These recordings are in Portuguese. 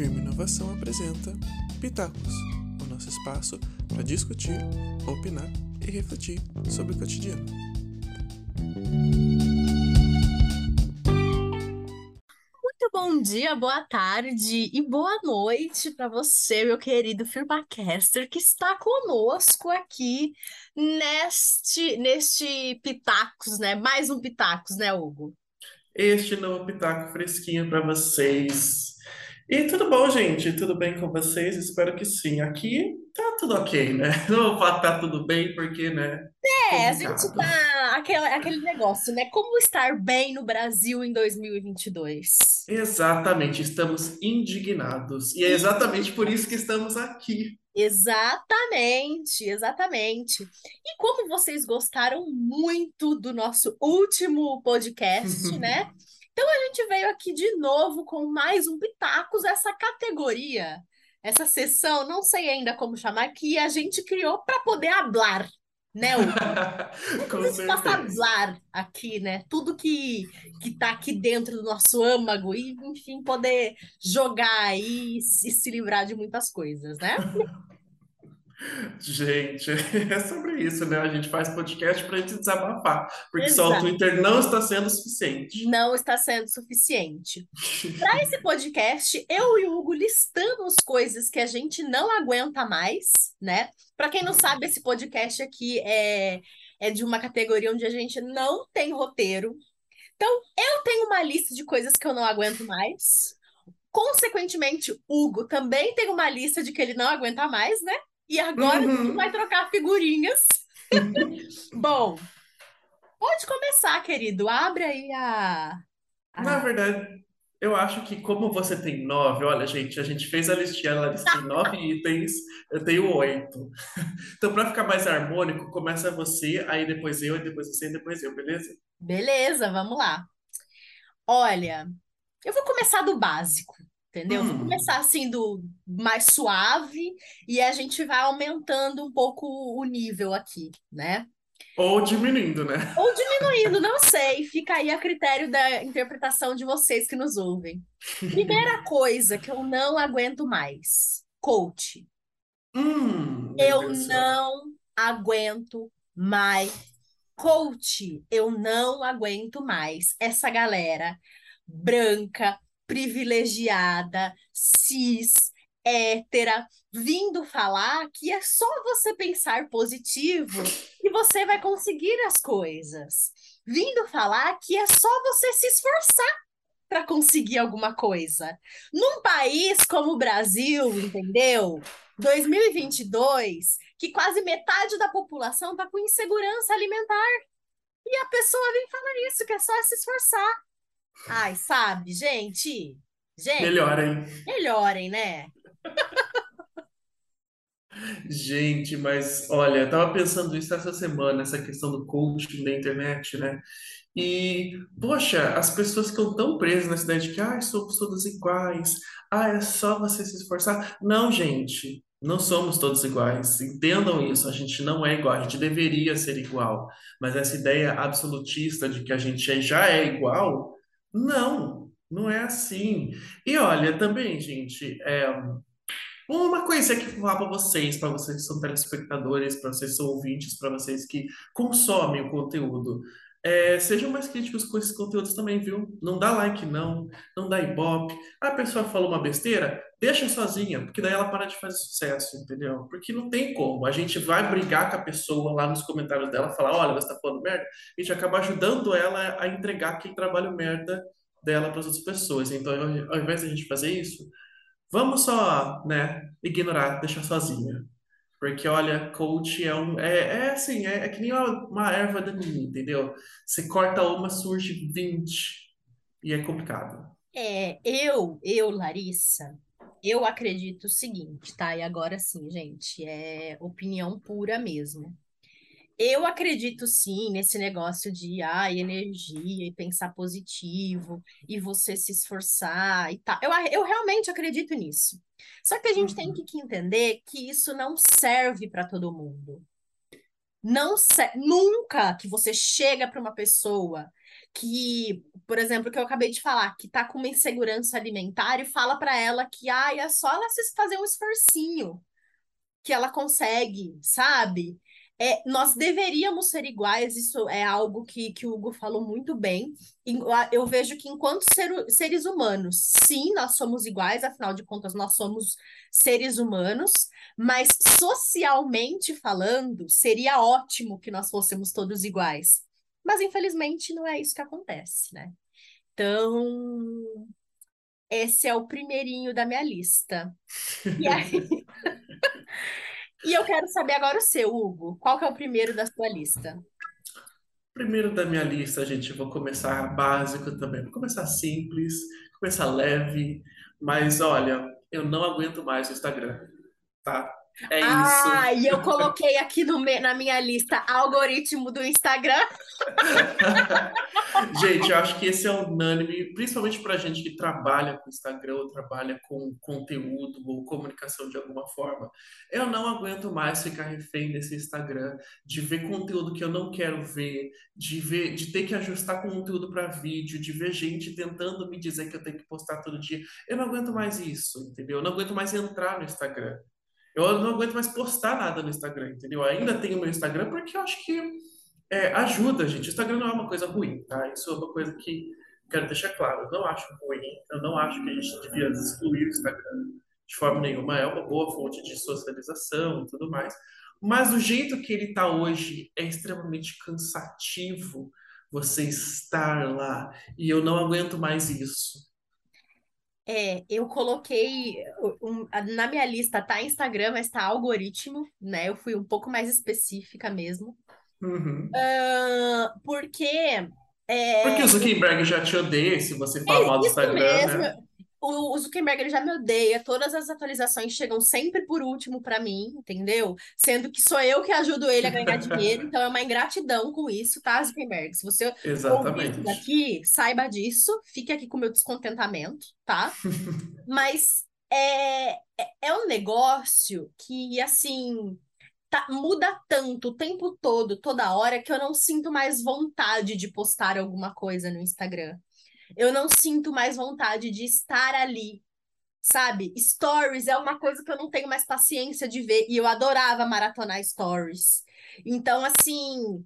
Firme Inovação apresenta Pitacos, o nosso espaço para discutir, opinar e refletir sobre o cotidiano. Muito bom dia, boa tarde e boa noite para você, meu querido Firmacaster, que está conosco aqui neste, neste Pitacos, né? Mais um Pitacos, né, Hugo? Este novo pitaco fresquinho para vocês. E tudo bom, gente? Tudo bem com vocês? Espero que sim. Aqui tá tudo ok, né? Não vou tá tudo bem, porque, né? É, a gente tá aquele, aquele negócio, né? Como estar bem no Brasil em 2022? Exatamente, estamos indignados. E é exatamente por isso que estamos aqui. Exatamente, exatamente. E como vocês gostaram muito do nosso último podcast, né? Então a gente veio aqui de novo com mais um Pitacos, essa categoria, essa sessão, não sei ainda como chamar, que a gente criou para poder hablar, né? Possa certeza. hablar aqui, né? Tudo que que tá aqui dentro do nosso âmago e, enfim, poder jogar aí e se livrar de muitas coisas, né? Gente, é sobre isso, né? A gente faz podcast para gente desabafar, porque só o Exato. Twitter não está sendo suficiente. Não está sendo suficiente. Para esse podcast, eu e o Hugo listamos coisas que a gente não aguenta mais, né? Para quem não sabe, esse podcast aqui é, é de uma categoria onde a gente não tem roteiro. Então, eu tenho uma lista de coisas que eu não aguento mais. Consequentemente, Hugo também tem uma lista de que ele não aguenta mais, né? E agora a gente Uhum. vai trocar figurinhas. Bom, pode começar, querido. Abre aí a, Na a... verdade, eu acho que como você tem nove, olha, gente, a gente fez a listinha, a lista tem nove itens, eu tenho oito. Então, para ficar mais harmônico, começa você, aí depois eu, e depois você, e depois eu, beleza? Beleza, vamos lá. Olha, eu vou começar do básico, entendeu? Vou Hum, começar assim do mais suave e a gente vai aumentando um pouco o nível aqui, né? ou diminuindo, né? Ou diminuindo, não sei, fica aí a critério da interpretação de vocês que nos ouvem. Primeira coisa que eu não aguento mais, coach. Hum, Eu não aguento mais coach. Eu não aguento mais essa galera branca, privilegiada, cis, hétera, vindo falar que é só você pensar positivo que você vai conseguir as coisas. Vindo falar que é só você se esforçar para conseguir alguma coisa. Num país como o Brasil, entendeu? 2022, que quase metade da população está com insegurança alimentar. E a pessoa vem falar isso, que é só se esforçar. Ai, sabe, gente? Gente, Melhorem. melhorem, né? Gente, mas olha, eu tava pensando isso essa semana, essa questão do coaching da internet, né? E, poxa, as pessoas ficam tão presas nessa ideia de que, ah, somos todos iguais, ah, é só você se esforçar. Não, gente, não somos todos iguais. Entendam isso, a gente não é igual, a gente deveria ser igual. Mas essa ideia absolutista de que a gente é- já é igual, não, não é assim. E olha, também, gente, é. Uma coisa que falar para vocês, para vocês que são telespectadores, para vocês que são ouvintes, para vocês que consomem o conteúdo, é, sejam mais críticos com esses conteúdos também, viu? Não dá like, não, não dá ibope. A pessoa falou uma besteira, deixa sozinha, porque daí ela para de fazer sucesso, entendeu? Porque não tem como. A gente vai brigar com a pessoa lá nos comentários dela, falar: olha, você tá falando merda, a gente acaba ajudando ela a entregar aquele trabalho merda dela para as outras pessoas. Então, ao invés de a gente fazer isso. Vamos só, né, ignorar, deixar sozinha. Porque, olha, coach é um. É, é assim, é, é que nem uma, uma erva daninha, entendeu? Você corta uma, surge 20. E é complicado. É, eu, eu, Larissa, eu acredito o seguinte, tá? E agora sim, gente, é opinião pura mesmo. Eu acredito sim nesse negócio de ai, energia e pensar positivo e você se esforçar e tal. Eu, eu realmente acredito nisso. Só que a gente tem Uhum. que que entender que isso não serve para todo mundo. Não nunca que você chega para uma pessoa que, por exemplo, que eu acabei de falar, que tá com uma insegurança alimentar e fala para ela que ah, é só ela se fazer um esforcinho que ela consegue, sabe? É, nós deveríamos ser iguais, isso é algo que, que o Hugo falou muito bem. Eu vejo que, enquanto ser, seres humanos, sim, nós somos iguais, afinal de contas, nós somos seres humanos, mas socialmente falando, seria ótimo que nós fôssemos todos iguais. Mas, infelizmente, não é isso que acontece, né? Então, esse é o primeirinho da minha lista. E aí. E eu quero saber agora o seu, Hugo. Qual que é o primeiro da sua lista? Primeiro da minha lista, gente, vou começar básico também. Vou começar simples, começar leve, mas olha, eu não aguento mais o Instagram, tá? É isso. Ah, e eu coloquei aqui no, na minha lista algoritmo do Instagram. gente, eu acho que esse é unânime, principalmente para gente que trabalha com Instagram ou trabalha com conteúdo ou comunicação de alguma forma. Eu não aguento mais ficar refém desse Instagram, de ver conteúdo que eu não quero ver, de ver, de ter que ajustar conteúdo para vídeo, de ver gente tentando me dizer que eu tenho que postar todo dia. Eu não aguento mais isso, entendeu? Eu não aguento mais entrar no Instagram. Eu não aguento mais postar nada no Instagram, entendeu? Eu ainda tenho meu Instagram porque eu acho que é, ajuda, gente. O Instagram não é uma coisa ruim, tá? Isso é uma coisa que quero deixar claro. Eu não acho ruim, eu não acho que a gente devia excluir o Instagram de forma nenhuma. É uma boa fonte de socialização e tudo mais. Mas o jeito que ele está hoje é extremamente cansativo você estar lá. E eu não aguento mais isso. É, eu coloquei um, na minha lista tá Instagram, mas tá algoritmo, né? Eu fui um pouco mais específica mesmo. Uhum. Uh, porque. É... Porque o Zuckerberg já te odeia se você falar é do Instagram, mesmo. né? O, Zuckerberg ele já me odeia, todas as atualizações chegam sempre por último para mim, entendeu? Sendo que sou eu que ajudo ele a ganhar dinheiro, então é uma ingratidão com isso, tá, Zuckerberg? Se você Exatamente. daqui, saiba disso, fique aqui com o meu descontentamento, tá? Mas é, é, é um negócio que, assim, tá, muda tanto o tempo todo, toda hora, que eu não sinto mais vontade de postar alguma coisa no Instagram eu não sinto mais vontade de estar ali, sabe? Stories é uma coisa que eu não tenho mais paciência de ver, e eu adorava maratonar stories. Então, assim,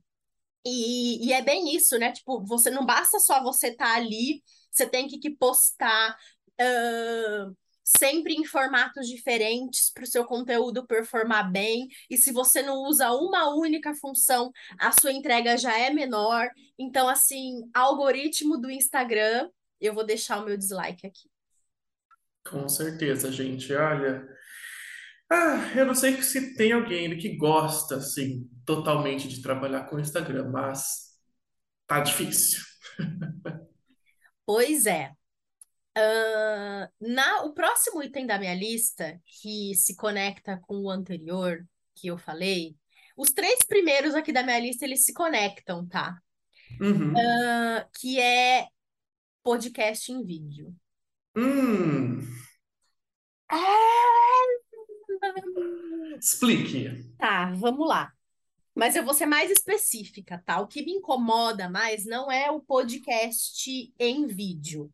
e, e é bem isso, né? Tipo, você não basta só você estar tá ali, você tem que, que postar. Uh, sempre em formatos diferentes para o seu conteúdo performar bem. E se você não usa uma única função, a sua entrega já é menor. Então, assim, algoritmo do Instagram, eu vou deixar o meu dislike aqui. Com certeza, gente. Olha, ah, eu não sei se tem alguém que gosta, assim, totalmente de trabalhar com o Instagram, mas tá difícil. Pois é. Uh, na, o próximo item da minha lista, que se conecta com o anterior que eu falei, os três primeiros aqui da minha lista, eles se conectam, tá? Uhum. Uh, que é podcast em vídeo. Hum. Explique. Tá, vamos lá. Mas eu vou ser mais específica, tá? O que me incomoda mais não é o podcast em vídeo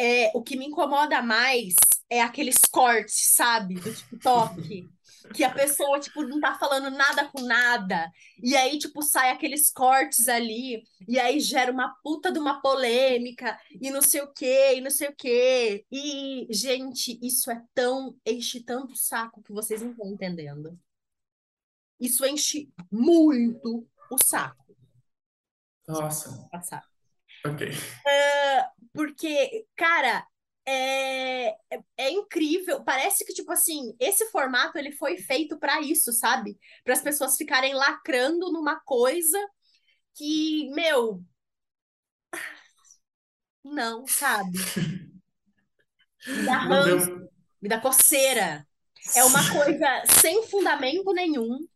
é, o que me incomoda mais é aqueles cortes, sabe, do TikTok. que a pessoa, tipo, não tá falando nada com nada. E aí, tipo, sai aqueles cortes ali, e aí gera uma puta de uma polêmica, e não sei o quê, e não sei o quê. E, gente, isso é tão. enche tanto saco que vocês não estão entendendo. Isso enche muito o saco. Nossa. Passar. Ok. Uh, porque, cara, é, é, é, incrível. Parece que, tipo assim, esse formato ele foi feito para isso, sabe? Para as pessoas ficarem lacrando numa coisa que, meu. Não, sabe? Me dá ranço, me dá coceira. É uma coisa sem fundamento nenhum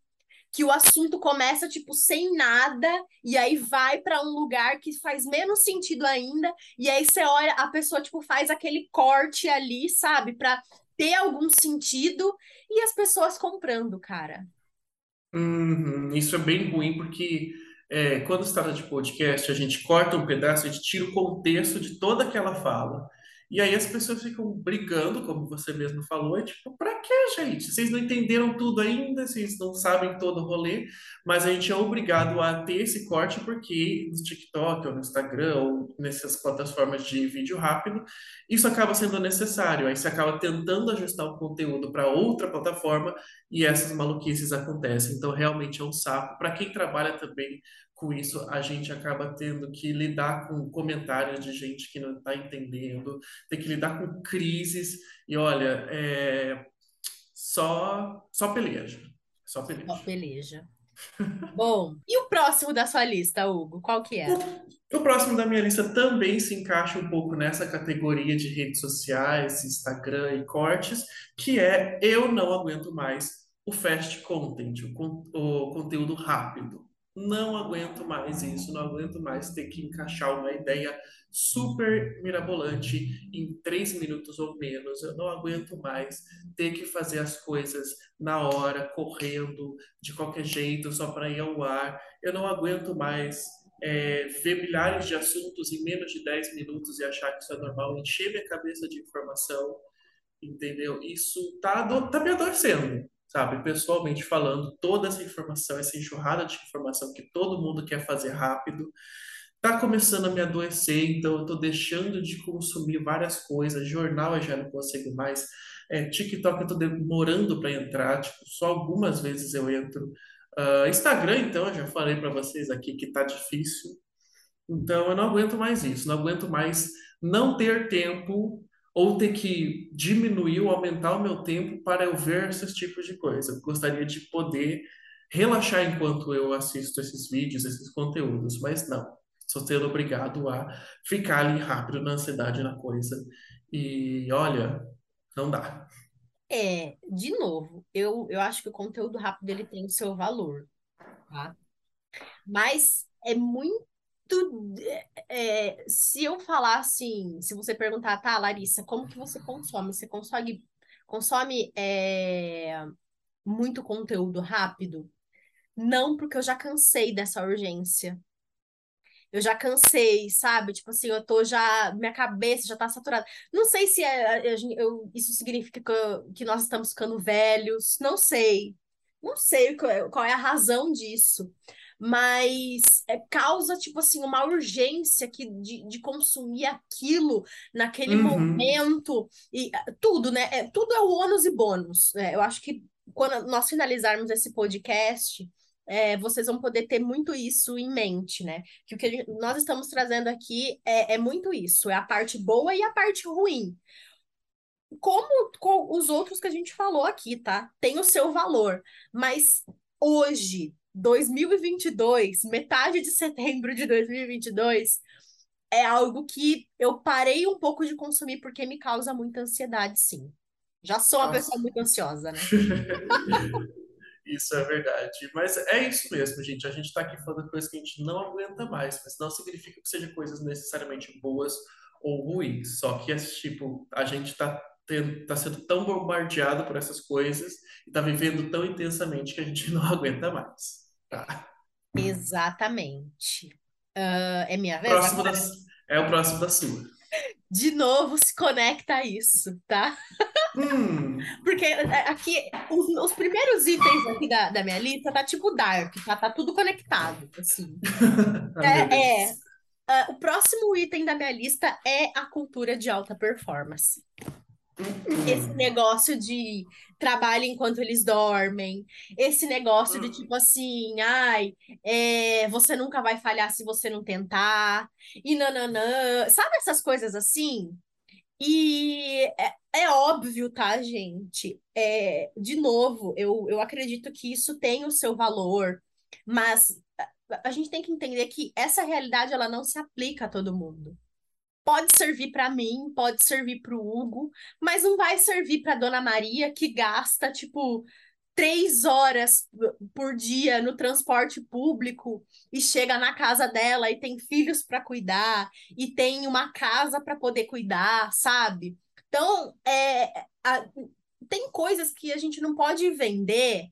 que o assunto começa tipo sem nada e aí vai para um lugar que faz menos sentido ainda e aí você olha a pessoa tipo faz aquele corte ali, sabe, para ter algum sentido e as pessoas comprando, cara. Uhum, Isso é bem ruim porque é, quando se trata de podcast, a gente corta um pedaço, a gente tira o contexto de toda aquela fala. E aí as pessoas ficam brigando, como você mesmo falou, e tipo, pra quê, gente? Vocês não entenderam tudo ainda, vocês não sabem todo o rolê, mas a gente é obrigado a ter esse corte porque no TikTok ou no Instagram ou nessas plataformas de vídeo rápido, isso acaba sendo necessário. Aí você acaba tentando ajustar o conteúdo para outra plataforma e essas maluquices acontecem. Então, realmente é um saco. Para quem trabalha também com isso, a gente acaba tendo que lidar com comentários de gente que não está entendendo, tem que lidar com crises. E olha, é só, só peleja. Só Só peleja. peleja. Bom, e o próximo da sua lista, Hugo? Qual que é? O próximo da minha lista também se encaixa um pouco nessa categoria de redes sociais, Instagram e cortes, que é eu não aguento mais o fast content, o, o conteúdo rápido. Não aguento mais isso, não aguento mais ter que encaixar uma ideia super mirabolante em três minutos ou menos. Eu não aguento mais ter que fazer as coisas na hora, correndo, de qualquer jeito, só para ir ao ar. Eu não aguento mais é, ver milhares de assuntos em menos de 10 minutos e achar que isso é normal, encher minha cabeça de informação, entendeu? Isso tá, tá me adoecendo, sabe? Pessoalmente falando, toda essa informação, essa enxurrada de informação que todo mundo quer fazer rápido, tá começando a me adoecer, então eu tô deixando de consumir várias coisas, jornal eu já não consigo mais, é, TikTok eu tô demorando para entrar, tipo, só algumas vezes eu entro. Ah, Instagram, então, eu já falei para vocês aqui que tá difícil. Então, eu não aguento mais isso, não aguento mais não ter tempo ou ter que diminuir ou aumentar o meu tempo para eu ver esses tipos de coisa. Eu gostaria de poder relaxar enquanto eu assisto esses vídeos, esses conteúdos, mas não. Sou sendo obrigado a ficar ali rápido na ansiedade na coisa. E olha, não dá. É, de novo, eu, eu acho que o conteúdo rápido ele tem o seu valor, tá? Mas é muito. É, se eu falar assim, se você perguntar, tá, Larissa, como que você consome? Você consome, consome é, muito conteúdo rápido? Não, porque eu já cansei dessa urgência. Eu já cansei, sabe? Tipo assim, eu tô já. Minha cabeça já tá saturada. Não sei se é, gen- eu- isso significa que, eu- que nós estamos ficando velhos. Não sei. Não sei qual é, qual é a razão disso. Mas é, causa, tipo assim, uma urgência que, de, de consumir aquilo naquele Uhum. momento. E ah, tudo, né? É, tudo é o ônus e bônus. É, eu acho que quando nós finalizarmos esse podcast. é, vocês vão poder ter muito isso em mente, né? que o que gente- nós estamos trazendo aqui é, é muito isso, é a parte boa e a parte ruim. Como com os outros que a gente falou aqui, tá? Tem o seu valor, mas hoje, 2022, metade de setembro de 2022, é algo que eu parei um pouco de consumir porque me causa muita ansiedade, sim. Já sou uma pessoa Nossa. muito ansiosa, né? Isso é verdade. Mas é isso mesmo, gente. A gente está aqui falando coisas que a gente não aguenta mais, mas não significa que sejam coisas necessariamente boas ou ruins. Só que, esse tipo, a gente está tá sendo tão bombardeado por essas coisas e está vivendo tão intensamente que a gente não aguenta mais. Exatamente. Ah, é minha vez Próximo das, é o próximo da sua. De novo, se conecta a isso, tá? Hum, Porque é, aqui, os, os primeiros itens aqui da, da minha lista tá tipo Dark, tá? Tá tudo conectado, assim. É, é, ah, o próximo item da minha lista é a cultura de alta performance. Esse Hum, negócio de trabalho enquanto eles dormem, esse negócio de hum, tipo assim, ai, é, você nunca vai falhar se você não tentar, e nananã, sabe essas coisas assim? E é, é óbvio, tá, gente? É, de novo, eu, eu acredito que isso tem o seu valor, mas a, a gente tem que entender que essa realidade ela não se aplica a todo mundo. Pode servir para mim, pode servir para o Hugo, mas não vai servir para Dona Maria que gasta tipo três horas por dia no transporte público e chega na casa dela e tem filhos para cuidar e tem uma casa para poder cuidar, sabe? Então, é, a- tem coisas que a gente não pode vender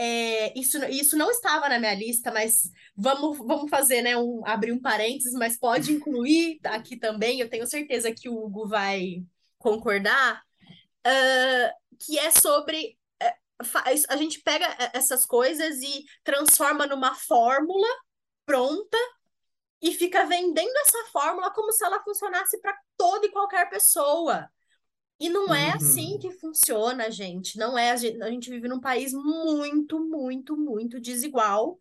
é, isso, isso não estava na minha lista, mas vamos, vamos fazer, né, um, abrir um parênteses, mas pode incluir aqui também, eu tenho certeza que o Hugo vai concordar, uh, que é sobre uh, a gente pega essas coisas e transforma numa fórmula pronta e fica vendendo essa fórmula como se ela funcionasse para toda e qualquer pessoa. E não é assim Uhum. que funciona, gente. Não é. A gente, a gente vive num país muito, muito, muito desigual.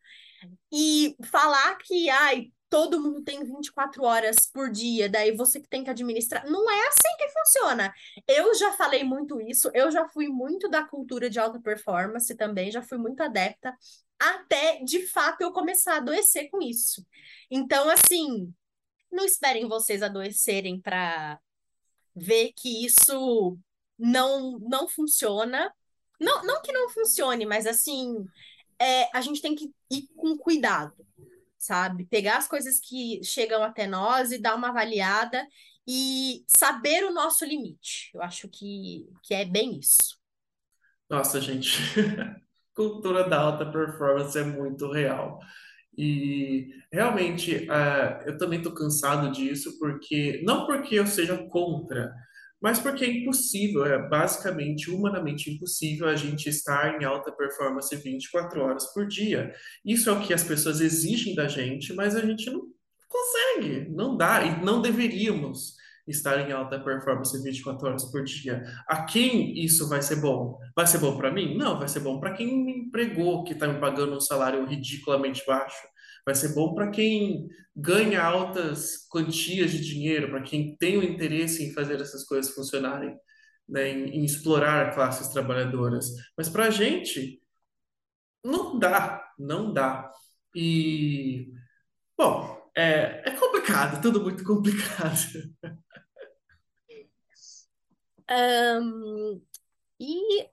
E falar que, ai, todo mundo tem 24 horas por dia, daí você que tem que administrar. Não é assim que funciona. Eu já falei muito isso, eu já fui muito da cultura de alta performance também, já fui muito adepta, até de fato eu começar a adoecer com isso. Então, assim, não esperem vocês adoecerem para ver que isso não não funciona. Não, não que não funcione, mas assim, é, a gente tem que ir com cuidado, sabe? Pegar as coisas que chegam até nós e dar uma avaliada e saber o nosso limite. Eu acho que, que é bem isso. Nossa, gente, cultura da alta performance é muito real. E realmente, ah, eu também estou cansado disso, porque não porque eu seja contra, mas porque é impossível, é basicamente humanamente impossível a gente estar em alta performance 24 horas por dia. Isso é o que as pessoas exigem da gente, mas a gente não consegue, não dá, e não deveríamos estar em alta performance 24 horas por dia. A quem isso vai ser bom? Vai ser bom para mim? Não, vai ser bom para quem me empregou, que está me pagando um salário ridiculamente baixo. Vai ser bom para quem ganha altas quantias de dinheiro, para quem tem o interesse em fazer essas coisas funcionarem, né, em, em explorar classes trabalhadoras. Mas para a gente, não dá, não dá. E, bom, é, é complicado, tudo muito complicado. Ahn, e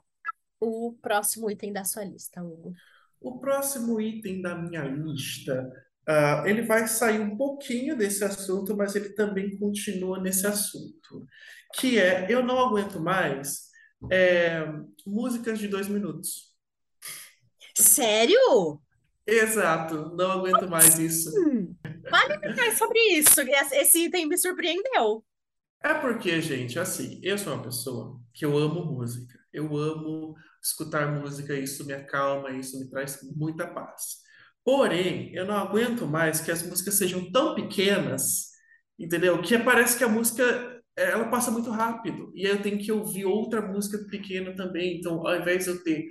o próximo item da sua lista, Hugo? O próximo item da minha lista, ah, ele vai sair um pouquinho desse assunto, mas ele também continua nesse assunto, que é eu não aguento mais é, músicas de dois minutos. Sério? Exato, não aguento mais isso. Hum, fale mais sobre isso. Esse item me surpreendeu. É porque, gente, assim, eu sou uma pessoa que eu amo música. Eu amo escutar música, isso me acalma, isso me traz muita paz. Porém, eu não aguento mais que as músicas sejam tão pequenas, entendeu? Que parece que a música ela passa muito rápido. E aí eu tenho que ouvir outra música pequena também. Então, ao invés de eu ter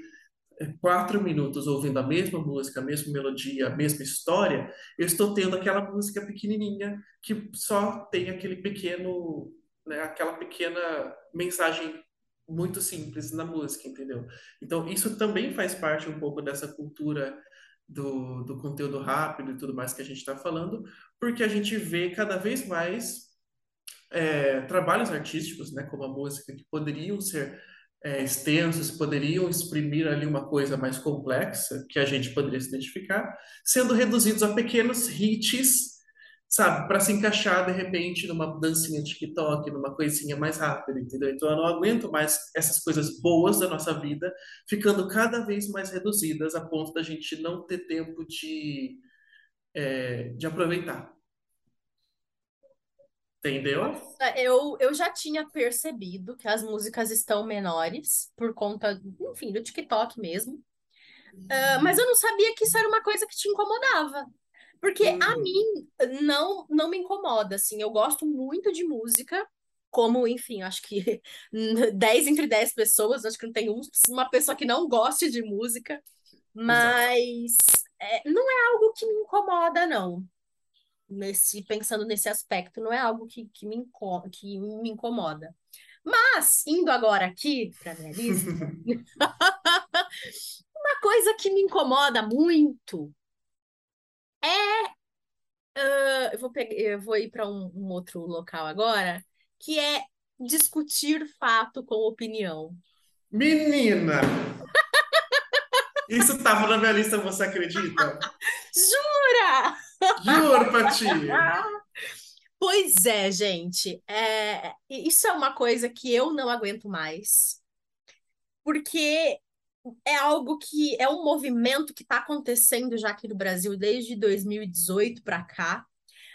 quatro minutos ouvindo a mesma música, a mesma melodia, a mesma história, eu estou tendo aquela música pequenininha que só tem aquele pequeno, né, aquela pequena mensagem muito simples na música, entendeu? Então, isso também faz parte um pouco dessa cultura do, do conteúdo rápido e tudo mais que a gente está falando, porque a gente vê cada vez mais é, trabalhos artísticos, né, como a música, que poderiam ser é, extensos, poderiam exprimir ali uma coisa mais complexa, que a gente poderia se identificar, sendo reduzidos a pequenos hits, sabe, para se encaixar de repente numa dancinha de TikTok, numa coisinha mais rápida, entendeu? Então eu não aguento mais essas coisas boas da nossa vida ficando cada vez mais reduzidas a ponto da gente não ter tempo de, é, de aproveitar, entendeu? Eu, eu já tinha percebido que as músicas estão menores por conta, enfim, do TikTok mesmo. Ah, mas eu não sabia que isso era uma coisa que te incomodava. Porque a Hum, mim não, não me incomoda, assim. Eu gosto muito de música, como, enfim, acho que 10 entre 10 pessoas, acho que não tem um- uma pessoa que não goste de música, mas é, não é algo que me incomoda, não. Nesse, pensando nesse aspecto, não é algo que, que me, inco- que me incomoda. Mas, indo agora aqui para minha lista, uma coisa que me incomoda muito é Ah, eu vou pegar, eu vou ir para um, um outro local agora, que é discutir fato com opinião. Menina, isso estava na minha lista, você acredita? Jura? Juro ti. Pois é, gente. É, isso é uma coisa que eu não aguento mais, porque é algo que é um movimento que está acontecendo já aqui no Brasil desde 2018 para cá,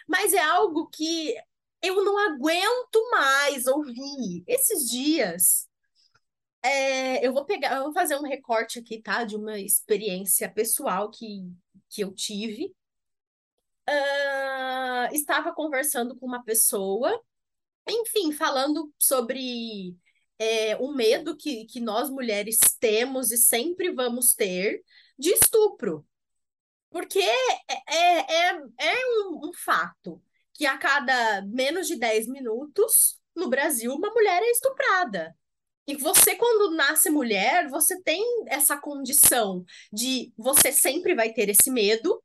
mas é algo que eu não aguento mais ouvir. Esses dias, é, eu vou pegar, eu vou fazer um recorte aqui, tá? De uma experiência pessoal que, que eu tive. Uh, estava conversando com uma pessoa, enfim, falando sobre é, o medo que, que nós mulheres temos e sempre vamos ter de estupro. Porque é, é, é, é um, um fato que a cada menos de 10 minutos, no Brasil, uma mulher é estuprada. E você, quando nasce mulher, você tem essa condição de você sempre vai ter esse medo.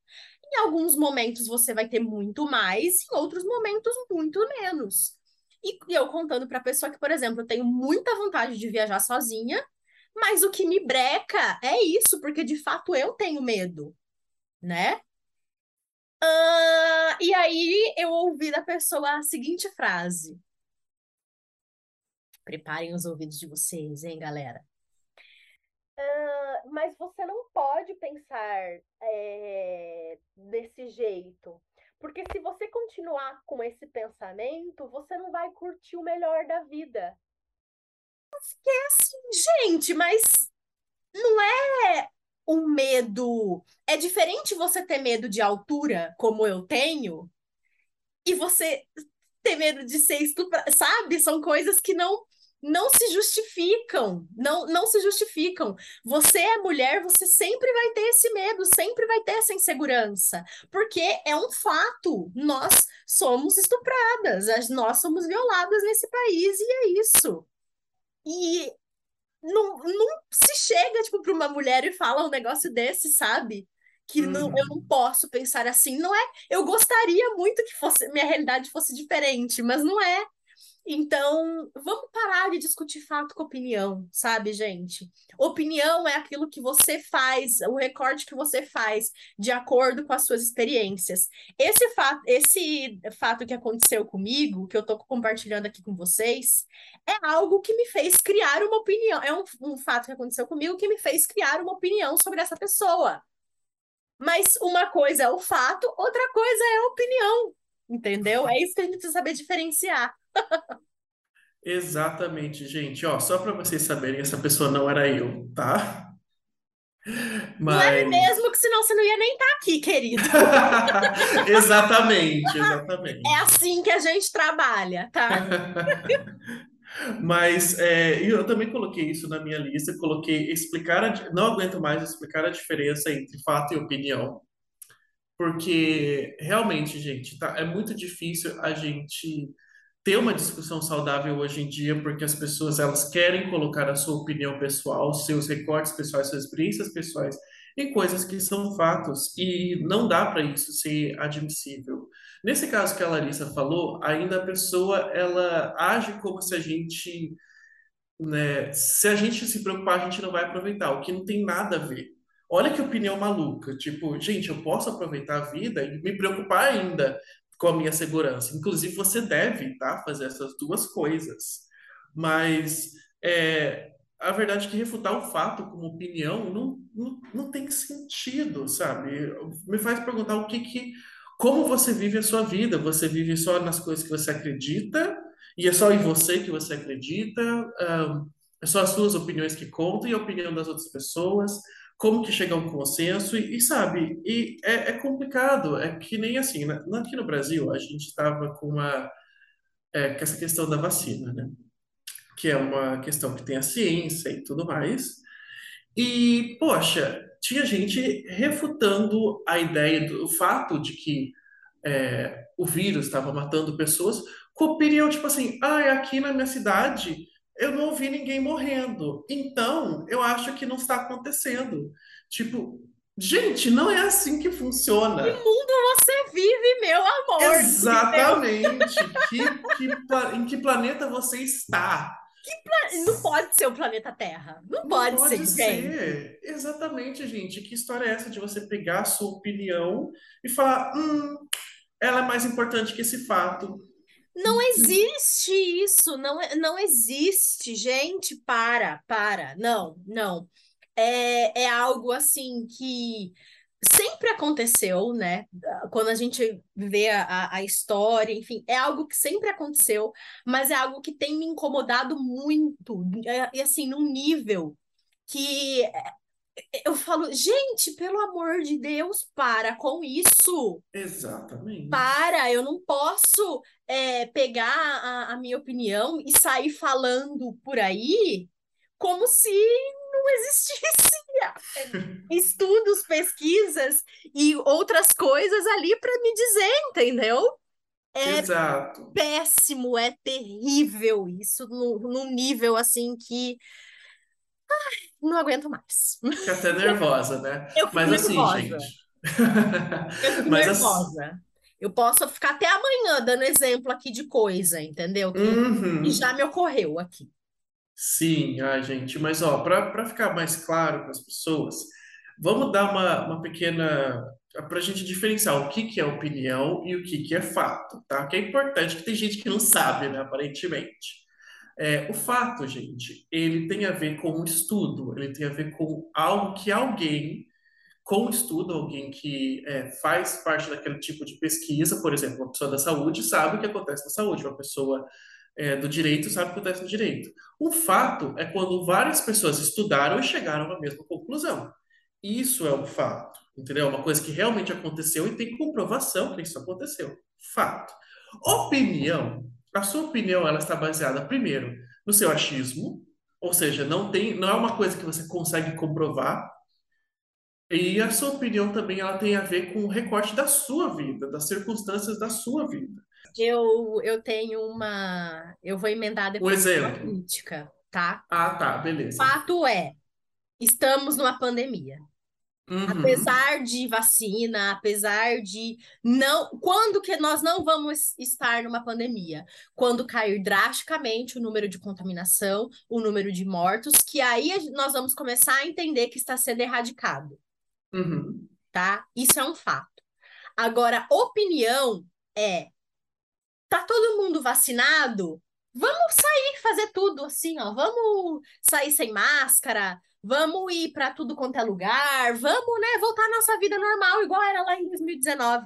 Em alguns momentos você vai ter muito mais, em outros momentos muito menos. E eu contando para a pessoa que, por exemplo, eu tenho muita vontade de viajar sozinha, mas o que me breca é isso, porque de fato eu tenho medo, né? Uh, e aí eu ouvi da pessoa a seguinte frase. Preparem os ouvidos de vocês, hein, galera? Mas você não pode pensar é, desse jeito. Porque se você continuar com esse pensamento, você não vai curtir o melhor da vida. Porque é assim, gente, mas não é um medo. É diferente você ter medo de altura, como eu tenho, e você ter medo de ser estuprado, sabe? São coisas que não não se justificam, não, não se justificam. Você é mulher, você sempre vai ter esse medo, sempre vai ter essa insegurança, porque é um fato. Nós somos estupradas, nós somos violadas nesse país e é isso. E não, não se chega tipo para uma mulher e fala um negócio desse, sabe? Que uhum. não, eu não posso pensar assim. Não é. Eu gostaria muito que fosse minha realidade fosse diferente, mas não é. Então, vamos parar de discutir fato com opinião, sabe, gente? Opinião é aquilo que você faz, o recorte que você faz de acordo com as suas experiências. Esse fato, esse fato que aconteceu comigo, que eu tô compartilhando aqui com vocês, é algo que me fez criar uma opinião. É um, um fato que aconteceu comigo que me fez criar uma opinião sobre essa pessoa. Mas uma coisa é o fato, outra coisa é a opinião, entendeu? É isso que a gente precisa saber diferenciar. Exatamente, gente. Ó, só para vocês saberem, essa pessoa não era eu, tá? Mas... Não é mesmo, que senão você não ia nem estar tá aqui, querido. exatamente, exatamente. É assim que a gente trabalha, tá? Mas é, eu também coloquei isso na minha lista, coloquei explicar, a, não aguento mais explicar a diferença entre fato e opinião, porque realmente, gente, tá, é muito difícil a gente ter uma discussão saudável hoje em dia, porque as pessoas elas querem colocar a sua opinião pessoal, seus recortes pessoais, suas experiências pessoais em coisas que são fatos e não dá para isso ser admissível. Nesse caso que a Larissa falou, ainda a pessoa ela age como se a gente, né, se a gente se preocupar, a gente não vai aproveitar, o que não tem nada a ver. Olha que opinião maluca, tipo, gente, eu posso aproveitar a vida e me preocupar ainda com a minha segurança. Inclusive, você deve tá, fazer essas duas coisas. Mas é, a verdade é que refutar o fato como opinião não, não, não tem sentido, sabe? Me faz perguntar o que que. Como você vive a sua vida? Você vive só nas coisas que você acredita? E é só em você que você acredita? Um, é só as suas opiniões que contam e a opinião das outras pessoas? Como que chega a um consenso e, e sabe, e é, é, complicado, é que nem assim, né? aqui no Brasil a gente estava com uma, é, com essa questão da vacina, né? Que é uma questão que tem a ciência e tudo mais, e, poxa, tinha gente refutando a ideia do fato de que é, o vírus estava matando pessoas com opinião tipo assim, ah, aqui na minha cidade eu não ouvi ninguém morrendo. Então, eu acho que não está acontecendo. Tipo, gente, não é assim que funciona. Que mundo você vive, meu amor? Exatamente. que, que, em que planeta você está? Pla... Não pode ser o planeta Terra. Não, não pode, pode, ser, ser. Exatamente, gente. Que história é essa de você pegar a sua opinião e falar, hum, ela é mais importante que esse fato. Não existe isso, não, não existe, gente, para, para, não, não. é, é algo assim que sempre aconteceu, né? Quando a gente vê a, a história, enfim, é algo que sempre aconteceu, mas é algo que tem me incomodado muito, é, e assim, num nível que eu falo, gente, pelo amor de Deus, para com isso. Exatamente. Para, eu não posso é, pegar a, a minha opinião e sair falando por aí como se não existisse estudos, pesquisas e outras coisas ali para me dizer, entendeu? É Exato. péssimo, é terrível isso, num nível assim que Ai, não aguento mais. Fica até nervosa, né? Eu fico Mas assim, nervosa. gente. Eu fico Mas assim, nervosa. Eu posso ficar até amanhã dando exemplo aqui de coisa, entendeu? Que uhum. já me ocorreu aqui. Sim, ai, gente, mas ó, para ficar mais claro para as pessoas, vamos dar uma, uma pequena. Para a gente diferenciar o que, que é opinião e o que, que é fato, tá? Que é importante, que tem gente que não sabe, né, aparentemente. É, o fato, gente, ele tem a ver com um estudo, ele tem a ver com algo que alguém, com estudo, alguém que é, faz parte daquele tipo de pesquisa, por exemplo, uma pessoa da saúde sabe o que acontece na saúde, uma pessoa é, do direito sabe o que acontece no direito. O fato é quando várias pessoas estudaram e chegaram à mesma conclusão. Isso é um fato, entendeu? Uma coisa que realmente aconteceu e tem comprovação que isso aconteceu. Fato. Opinião a sua opinião ela está baseada primeiro no seu achismo, ou seja, não tem, não é uma coisa que você consegue comprovar. E a sua opinião também ela tem a ver com o recorte da sua vida, das circunstâncias da sua vida. Eu, eu tenho uma. Eu vou emendar Um depois uma exemplo. crítica, tá? Ah, tá, beleza. Fato é, estamos numa pandemia. Uhum, Apesar de vacina, apesar de não, quando que nós não vamos estar numa pandemia? Quando cair drasticamente o número de contaminação, o número de mortos, que aí nós vamos começar a entender que está sendo erradicado, uhum. tá? Isso é um fato. Agora, opinião é, tá todo mundo vacinado? Vamos sair fazer tudo assim, ó. Vamos sair sem máscara, vamos ir para tudo quanto é lugar, vamos, né, voltar à nossa vida normal, igual era lá em 2019.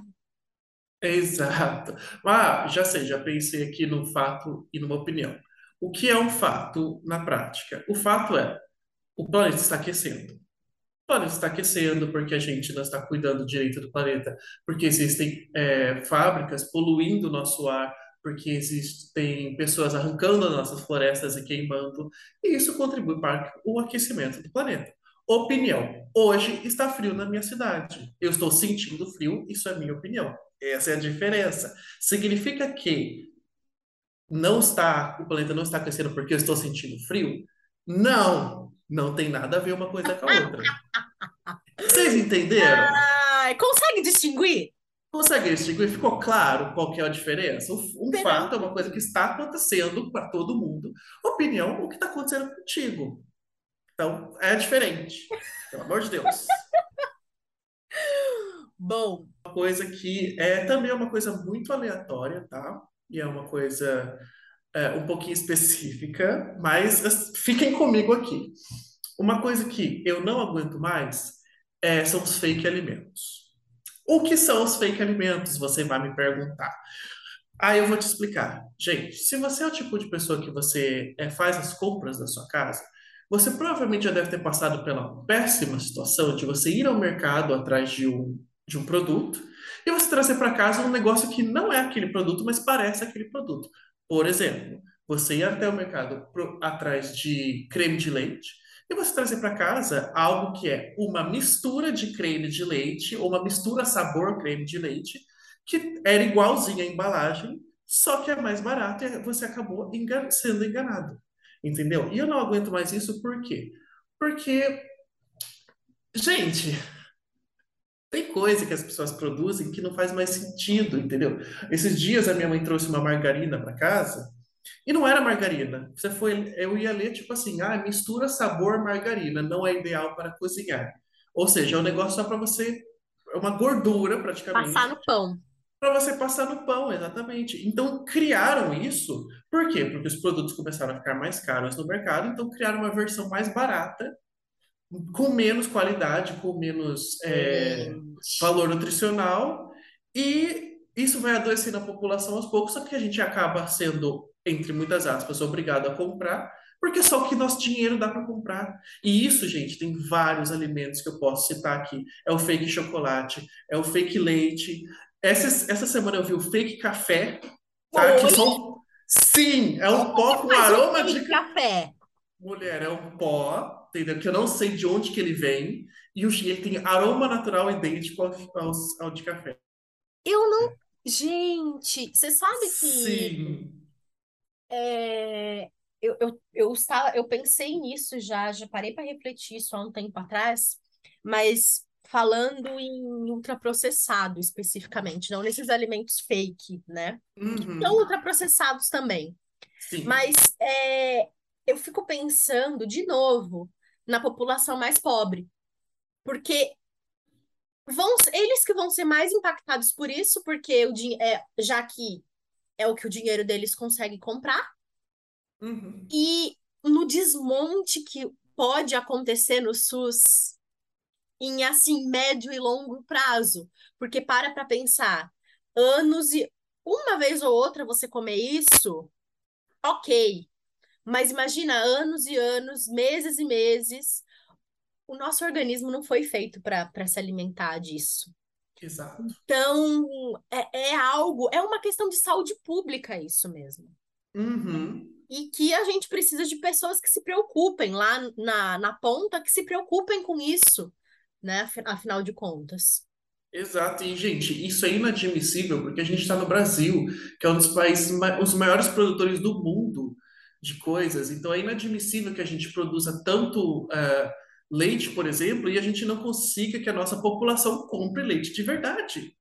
Exato. Ah, já sei, já pensei aqui num fato e numa opinião. O que é um fato na prática? O fato é, o planeta está aquecendo. O planeta está aquecendo porque a gente não está cuidando direito do planeta, porque existem é, fábricas poluindo o nosso ar, porque existem pessoas arrancando as nossas florestas e queimando, e isso contribui para o aquecimento do planeta. Opinião. Hoje está frio na minha cidade. Eu estou sentindo frio, isso é minha opinião. Essa é a diferença. Significa que não está, o planeta não está aquecendo porque eu estou sentindo frio? Não, não tem nada a ver uma coisa com a outra. Vocês entenderam? Ai, consegue distinguir? Consegue distinguir? Ficou claro qual que é a diferença? Um Pera- fato é uma coisa que está acontecendo para todo mundo. Opinião, o que está acontecendo contigo. Então, é diferente. Pelo amor de Deus. Bom, Uma coisa que é também uma coisa muito aleatória, tá? E é uma coisa é, um pouquinho específica, mas as- fiquem comigo aqui. Uma coisa que eu não aguento mais é, são os fake alimentos. O que são os fake alimentos? Você vai me perguntar. Aí eu vou te explicar. Gente, se você é o tipo de pessoa que você é, faz as compras da sua casa, você provavelmente já deve ter passado pela péssima situação de você ir ao mercado atrás de um, de um produto e você trazer para casa um negócio que não é aquele produto, mas parece aquele produto. Por exemplo, você ir até o mercado pro- atrás de creme de leite e você trazer para casa algo que é uma mistura de creme de leite ou uma mistura sabor creme de leite que era igualzinha a embalagem, só que é mais barato e você acabou engan- sendo enganado. Entendeu? E eu não aguento mais isso por quê? Porque, gente, tem coisa que as pessoas produzem que não faz mais sentido, entendeu? Esses dias a minha mãe trouxe uma margarina para casa e não era margarina. Você foi, eu ia ler tipo assim, ah, mistura sabor margarina, não é ideal para cozinhar. Ou seja, é um negócio só para você, é uma gordura praticamente passar no pão. para você passar no pão, exatamente. Então criaram isso, por quê? Porque os produtos começaram a ficar mais caros no mercado, então criaram uma versão mais barata com menos qualidade, com menos é, valor nutricional, e isso vai adoecendo a população aos poucos, só que a gente acaba sendo, entre muitas aspas, obrigado a comprar, porque só o que nosso dinheiro dá para comprar. E isso, gente, tem vários alimentos que eu posso citar aqui. É o fake chocolate, é o fake leite. Essa, essa semana eu vi o fake café, tá? Que são... Sim, é um pó com aroma de café. Mulher, é um pó, entendeu? Que eu não sei de onde que ele vem. E ele tem aroma natural idêntico ao, ao, ao de café. Eu não. Gente, você sabe que. Sim. É, eu, eu, eu, estava, eu pensei nisso já, já parei para refletir isso há um tempo atrás, mas falando em ultraprocessado especificamente, não nesses alimentos fake, né? Uhum. Ultraprocessados também. Sim. Mas é, eu fico pensando, de novo, na população mais pobre. Porque vão, eles que vão ser mais impactados por isso, porque o, é, já que é o que o dinheiro deles consegue comprar, Uhum. E no desmonte que pode acontecer no SUS em assim médio e longo prazo, porque para para pensar, anos e uma vez ou outra você comer isso, OK. Mas imagina anos e anos, meses e meses, o nosso organismo não foi feito para se alimentar disso. Exato. Então, é, é algo, é uma questão de saúde pública isso mesmo. Uhum e que a gente precisa de pessoas que se preocupem lá na, na ponta, que se preocupem com isso, né? Afinal de contas. Exato, e gente, isso é inadmissível porque a gente está no Brasil, que é um dos países, os maiores produtores do mundo de coisas, então é inadmissível que a gente produza tanto uh, leite, por exemplo, e a gente não consiga que a nossa população compre leite de verdade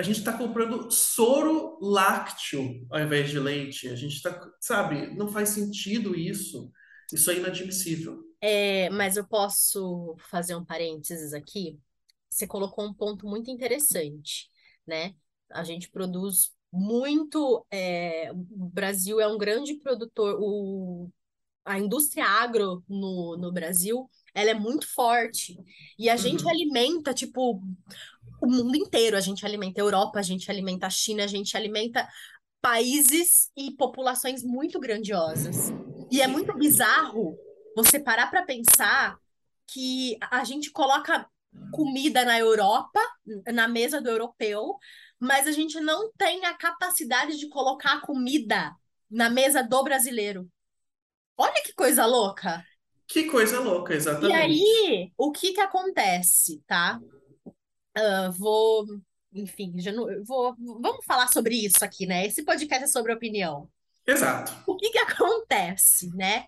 a gente está comprando soro lácteo ao invés de leite. A gente está, sabe, não faz sentido isso. Isso é inadmissível. É, mas eu posso fazer um parênteses aqui. Você colocou um ponto muito interessante, né? A gente produz muito. É, o Brasil é um grande produtor. O, a indústria agro no, no Brasil ela é muito forte. E a uhum. gente alimenta, tipo, o mundo inteiro. A gente alimenta a Europa, a gente alimenta a China, a gente alimenta países e populações muito grandiosas. E é muito bizarro você parar para pensar que a gente coloca comida na Europa, na mesa do europeu, mas a gente não tem a capacidade de colocar comida na mesa do brasileiro. Olha que coisa louca! Que coisa louca, exatamente. E aí, o que que acontece, tá? Uh, vou, enfim, já não, vou, vamos falar sobre isso aqui, né? Esse podcast é sobre opinião. Exato. O que que acontece, né?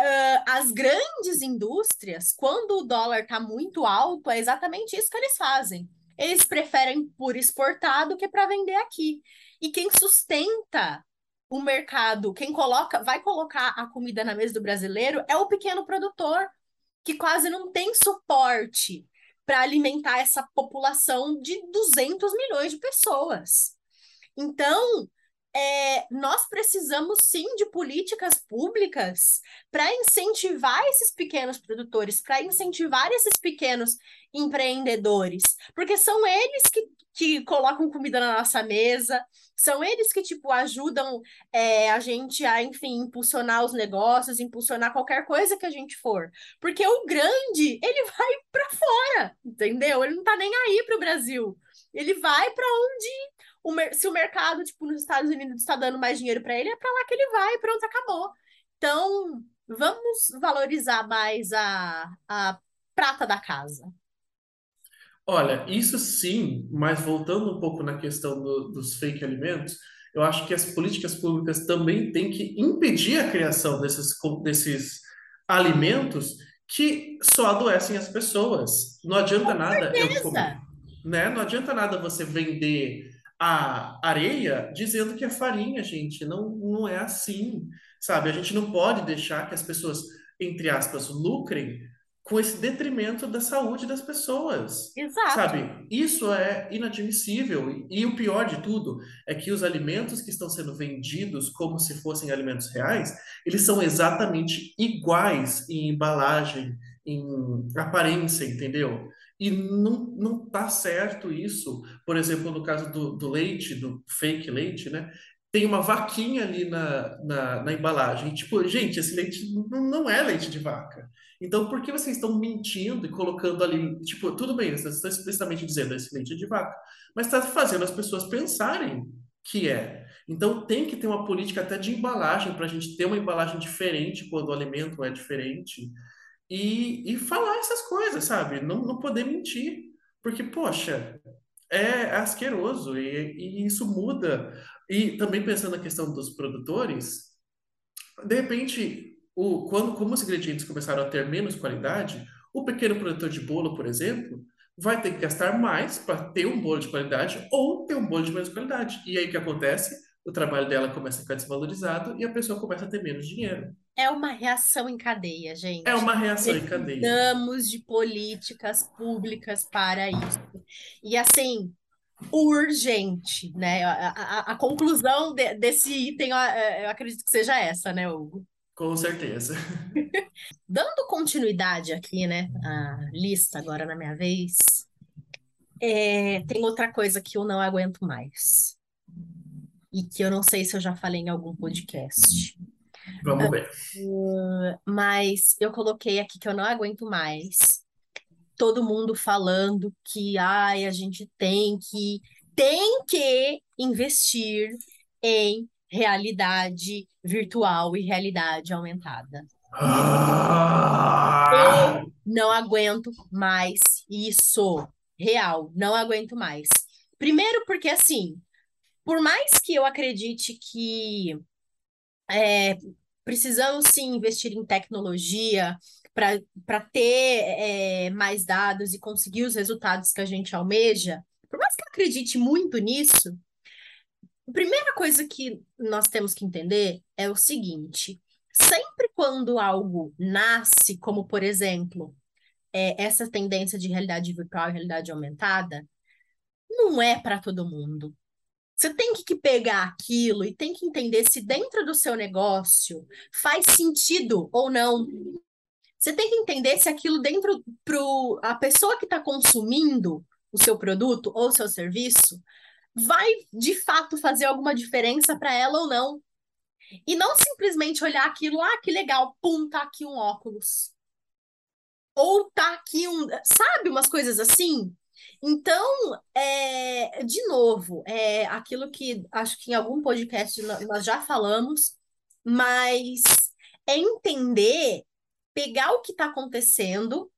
Uh, as grandes indústrias, quando o dólar está muito alto, é exatamente isso que eles fazem. Eles preferem por exportar do que para vender aqui. E quem sustenta o mercado, quem coloca, vai colocar a comida na mesa do brasileiro é o pequeno produtor, que quase não tem suporte para alimentar essa população de 200 milhões de pessoas. Então, é, nós precisamos sim de políticas públicas para incentivar esses pequenos produtores, para incentivar esses pequenos empreendedores, porque são eles que, que colocam comida na nossa mesa, são eles que tipo ajudam é, a gente a, enfim, impulsionar os negócios, impulsionar qualquer coisa que a gente for, porque o grande ele vai para fora, entendeu? Ele não está nem aí para o Brasil, ele vai para onde o, se o mercado, tipo, nos Estados Unidos está dando mais dinheiro para ele, é para lá que ele vai, pronto, acabou. Então, vamos valorizar mais a, a prata da casa. Olha, isso sim, mas voltando um pouco na questão do, dos fake alimentos, eu acho que as políticas públicas também têm que impedir a criação desses, desses alimentos que só adoecem as pessoas. Não adianta Com nada eu, né? Não adianta nada você vender a areia dizendo que é farinha, gente. Não, não é assim, sabe? A gente não pode deixar que as pessoas, entre aspas, lucrem com esse detrimento da saúde das pessoas. Exato. Sabe? Isso é inadmissível. E o pior de tudo é que os alimentos que estão sendo vendidos como se fossem alimentos reais, eles são exatamente iguais em embalagem, em aparência, entendeu? E não, não tá certo isso. Por exemplo, no caso do, do leite, do fake leite, né? Tem uma vaquinha ali na, na, na embalagem. Tipo, gente, esse leite não, não é leite de vaca. Então, por que vocês estão mentindo e colocando ali, tipo, tudo bem, vocês estão explicitamente dizendo esse leite é de vaca, mas está fazendo as pessoas pensarem que é. Então, tem que ter uma política até de embalagem, para a gente ter uma embalagem diferente quando o alimento é diferente. E, e falar essas coisas, sabe? Não, não poder mentir. Porque, poxa, é asqueroso e, e isso muda. E também pensando na questão dos produtores, de repente o, quando, como os ingredientes começaram a ter menos qualidade, o pequeno produtor de bolo, por exemplo, vai ter que gastar mais para ter um bolo de qualidade ou ter um bolo de menos qualidade. E aí o que acontece? O trabalho dela começa a ficar desvalorizado e a pessoa começa a ter menos dinheiro. É uma reação em cadeia, gente. É uma reação em cadeia. Precisamos de políticas públicas para isso. E assim, urgente, né? A, a, a conclusão de, desse item, eu, eu acredito que seja essa, né, Hugo? Com certeza. Dando continuidade aqui, né? A lista agora na minha vez. É, tem outra coisa que eu não aguento mais. E que eu não sei se eu já falei em algum podcast. Vamos ver. Uh, mas eu coloquei aqui que eu não aguento mais. Todo mundo falando que ai, a gente tem que tem que investir em realidade virtual e realidade aumentada. Ah! Eu não aguento mais isso. Real, não aguento mais. Primeiro, porque assim, por mais que eu acredite que é, precisamos sim investir em tecnologia para ter é, mais dados e conseguir os resultados que a gente almeja, por mais que eu acredite muito nisso, primeira coisa que nós temos que entender é o seguinte: sempre quando algo nasce, como por exemplo, é, essa tendência de realidade virtual e realidade aumentada, não é para todo mundo. Você tem que pegar aquilo e tem que entender se dentro do seu negócio faz sentido ou não. Você tem que entender se aquilo dentro para a pessoa que está consumindo o seu produto ou seu serviço vai de fato fazer alguma diferença para ela ou não. E não simplesmente olhar aquilo, ah, que legal, pum, tá aqui um óculos. Ou tá aqui um. Sabe, umas coisas assim? Então, é, de novo, é aquilo que acho que em algum podcast nós já falamos, mas é entender, pegar o que está acontecendo,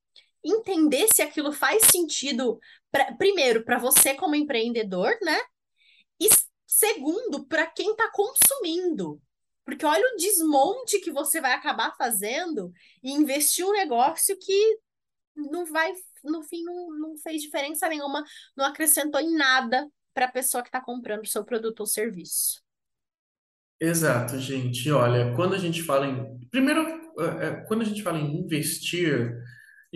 entender se aquilo faz sentido pra, primeiro, para você como empreendedor, né? E segundo, para quem está consumindo. Porque olha o desmonte que você vai acabar fazendo e investir um negócio que não vai, no fim, não, não fez diferença nenhuma, não acrescentou em nada para a pessoa que está comprando o seu produto ou serviço. Exato, gente. Olha, quando a gente fala em. Primeiro, é, é, quando a gente fala em investir,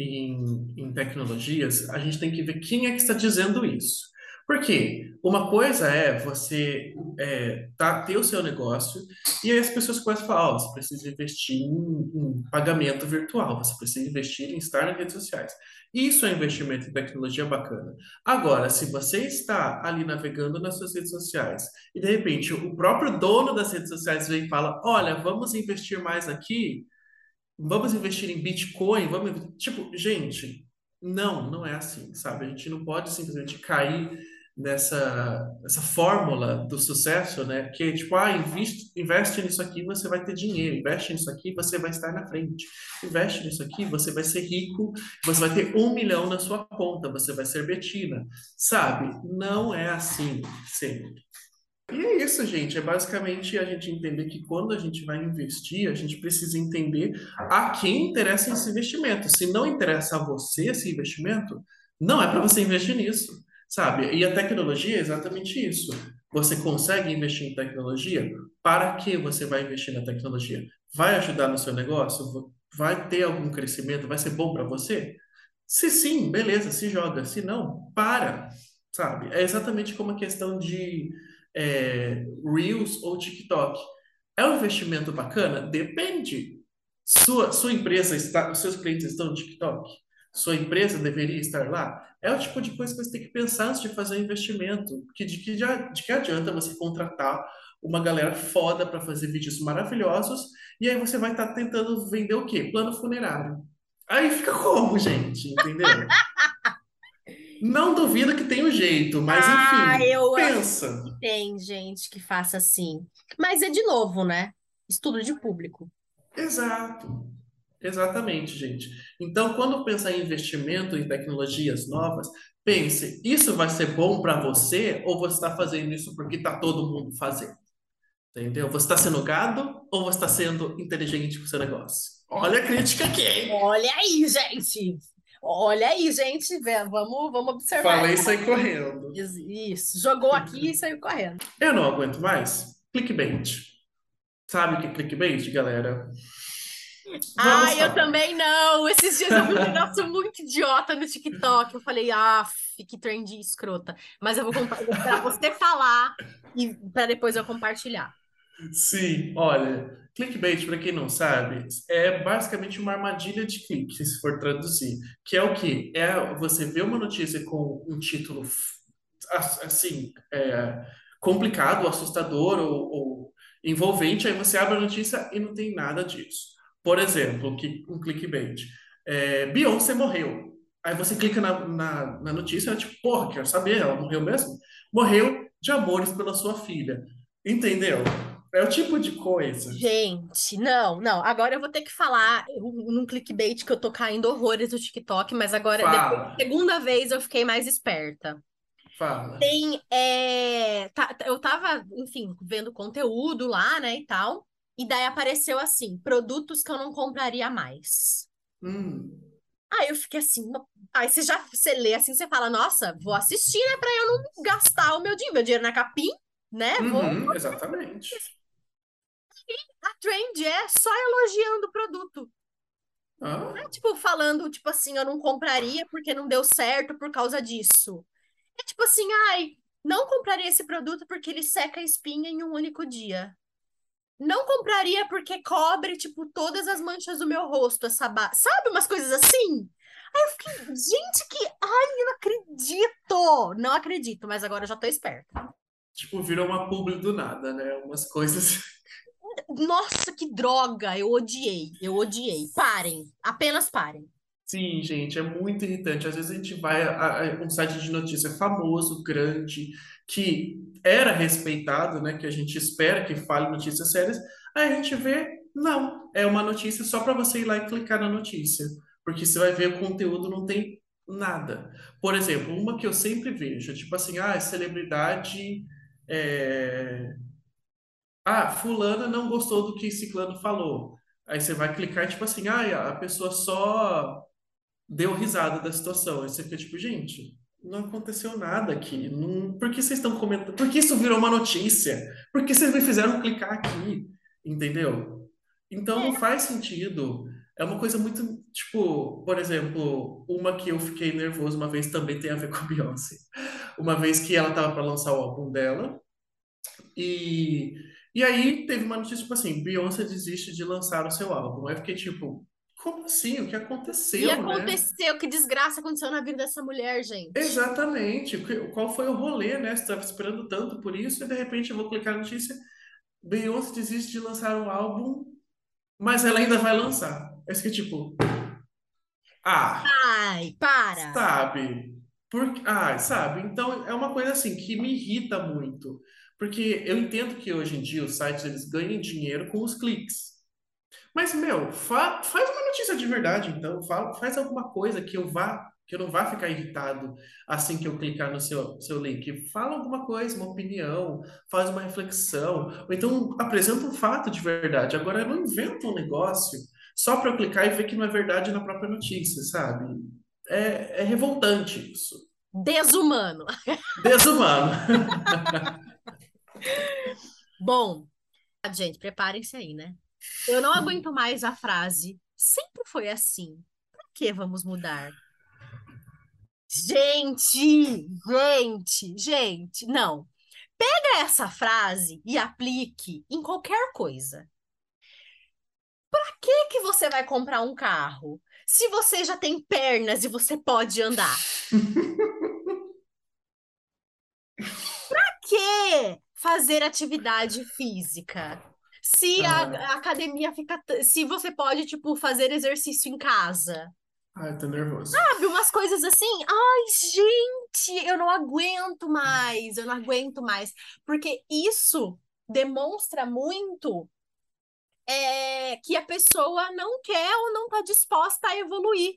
em, em tecnologias, a gente tem que ver quem é que está dizendo isso. Porque uma coisa é você é, tá, ter o seu negócio e aí as pessoas começam a falar, oh, você precisa investir em, em, pagamento virtual, você precisa investir em estar nas redes sociais. Isso é investimento em tecnologia bacana. Agora, se você está ali navegando nas suas redes sociais e de repente o próprio dono das redes sociais vem e fala, olha, vamos investir mais aqui, vamos investir em Bitcoin, vamos, tipo, gente, não, não é assim, sabe? A gente não pode simplesmente cair nessa, nessa fórmula do sucesso, né? Que tipo, ah, investe, investe nisso aqui, você vai ter dinheiro. Investe nisso aqui, você vai estar na frente. Investe nisso aqui, você vai ser rico, você vai ter um milhão na sua conta, você vai ser Betina. Sabe? Não é assim sempre. E é isso, gente. É basicamente a gente entender que quando a gente vai investir, a gente precisa entender a quem interessa esse investimento. Se não interessa a você esse investimento, não é para você investir nisso, sabe? E a tecnologia é exatamente isso. Você consegue investir em tecnologia? Para que você vai investir na tecnologia? Vai ajudar no seu negócio? Vai ter algum crescimento? Vai ser bom para você? Se sim, beleza, se joga. Se não, para, sabe? É exatamente como a questão de é, Reels ou TikTok. É um investimento bacana? Depende. Sua, sua empresa está, os seus clientes estão no TikTok? Sua empresa deveria estar lá? É o tipo de coisa que você tem que pensar antes de fazer um investimento. Que de que, de que adianta você contratar uma galera foda para fazer vídeos maravilhosos e aí você vai estar tá tentando vender o quê? Plano funerário. Aí fica como, gente? Entendeu? Não duvido que tem um jeito, mas Ah, enfim, eu acho pensa. que tem gente que faça assim. Mas é de novo, né? Estudo de público. Exato. Exatamente, gente. Então, quando pensar em investimento em tecnologias novas, pense, isso vai ser bom para você ou você está fazendo isso porque está todo mundo fazendo? Entendeu? Você está sendo gado ou você está sendo inteligente com o seu negócio? Olha a crítica aqui, hein? Olha aí, gente. Olha aí, gente. Vamos, vamos observar. Falei isso aí correndo. Isso. Jogou aqui e saiu correndo. Eu não aguento mais. Clickbait. Sabe o que é clickbait, galera? Vamos Ah, eu também não. Esses dias eu vi um negócio muito idiota no TikTok. Eu falei, ah, que trend escrota. Mas eu vou, compa- vou esperar você falar e para depois eu compartilhar. Sim, olha, clickbait, para quem não sabe, é basicamente uma armadilha de clique, se for traduzir. Que é o quê? É você ver uma notícia com um título assim, é, complicado, assustador ou, ou envolvente, aí você abre a notícia e não tem nada disso. Por exemplo, um clickbait. É, Beyoncé morreu. Aí você clica na, na, na notícia e é tipo, porra, quero saber, ela morreu mesmo? Morreu de amores pela sua filha. Entendeu? É o tipo de coisa. Gente, não, não. Agora eu vou ter que falar um- num clickbait que eu tô caindo horrores do TikTok, mas agora, depois segunda vez, eu fiquei mais esperta. fala. Tem, é, tá- tá- eu tava, enfim, vendo conteúdo lá, né, e tal, e daí apareceu assim, produtos que eu não compraria mais. Hum, Aí eu fiquei assim, no- aí você já, você lê assim, você fala, nossa, vou assistir, né, pra eu não gastar o meu dinheiro, meu dinheiro na capim, né, vou... uhum, A trend é só elogiando o produto. Ah, Não é, tipo, falando, tipo assim, eu não compraria porque não deu certo por causa disso. É tipo assim, ai, não compraria esse produto porque ele seca a espinha em um único dia. Não compraria porque cobre, tipo, todas as manchas do meu rosto, essa ba... Sabe, umas coisas assim? Aí eu fiquei, gente, que... Ai, eu não acredito! Não acredito, mas agora eu já tô esperta. tipo, virou uma publi do nada, né? Umas coisas. Nossa, que droga! Eu odiei, eu odiei. Parem, apenas parem. Sim, gente, é muito irritante. Às vezes a gente vai a, a um site de notícia famoso, grande, que era respeitado, né? Que a gente espera que fale notícias sérias. Aí a gente vê, não, é uma notícia só para você ir lá e clicar na notícia. Porque você vai ver o conteúdo, não tem nada. Por exemplo, uma que eu sempre vejo, tipo assim, ah, celebridade. é, Ah, fulana não gostou do que ciclano falou. Aí você vai clicar e tipo assim, ah, a pessoa só deu risada da situação. Aí você fica tipo, gente, não aconteceu nada aqui. Não... Por que vocês estão comentando? Por que isso virou uma notícia? Por que vocês me fizeram clicar aqui? Entendeu? Então não faz sentido. É uma coisa muito, tipo, por exemplo, uma que eu fiquei nervoso uma vez também tem a ver com a Beyoncé. Uma vez que ela tava para lançar o álbum dela, e, e aí teve uma notícia, tipo assim, Beyoncé desiste de lançar o seu álbum. Aí fiquei tipo, como assim? O que E aconteceu, né? aconteceu, que desgraça aconteceu na vida dessa mulher, gente. Exatamente. Que- Qual foi o rolê, né? Você estava esperando tanto por isso, e de repente eu vou clicar na notícia, Beyoncé desiste de lançar um álbum, mas ela ainda vai lançar. Aí eu fiquei tipo, ah, Ai, para! sabe? Por... Ah, sabe? Então é uma coisa assim que me irrita muito. Porque eu entendo que hoje em dia os sites eles ganham dinheiro com os cliques. Mas, meu, fa- faz uma notícia de verdade, então. Fa- faz alguma coisa que eu vá, que eu não vá ficar irritado assim que eu clicar no seu, seu link. Fala alguma coisa, uma opinião, faz uma reflexão, ou então apresenta um fato de verdade. Agora, não inventa um negócio só para eu clicar e ver que não é verdade na própria notícia, sabe? É, é revoltante isso. Desumano. Desumano. Bom, gente, preparem-se aí, né? Eu não aguento mais a frase. Sempre foi assim. Por que vamos mudar? Gente, gente, gente, não. Pega essa frase e aplique em qualquer coisa. Pra que que você vai comprar um carro? Se você já tem pernas e você pode andar. Pra que fazer atividade física? Se a, Ah. a academia fica. Se você pode, tipo, fazer exercício em casa. Ai, tô nervoso. Sabe, umas coisas assim. Ai, gente, eu não aguento mais. Eu não aguento mais. Porque isso demonstra muito é, que a pessoa não quer ou não está disposta a evoluir.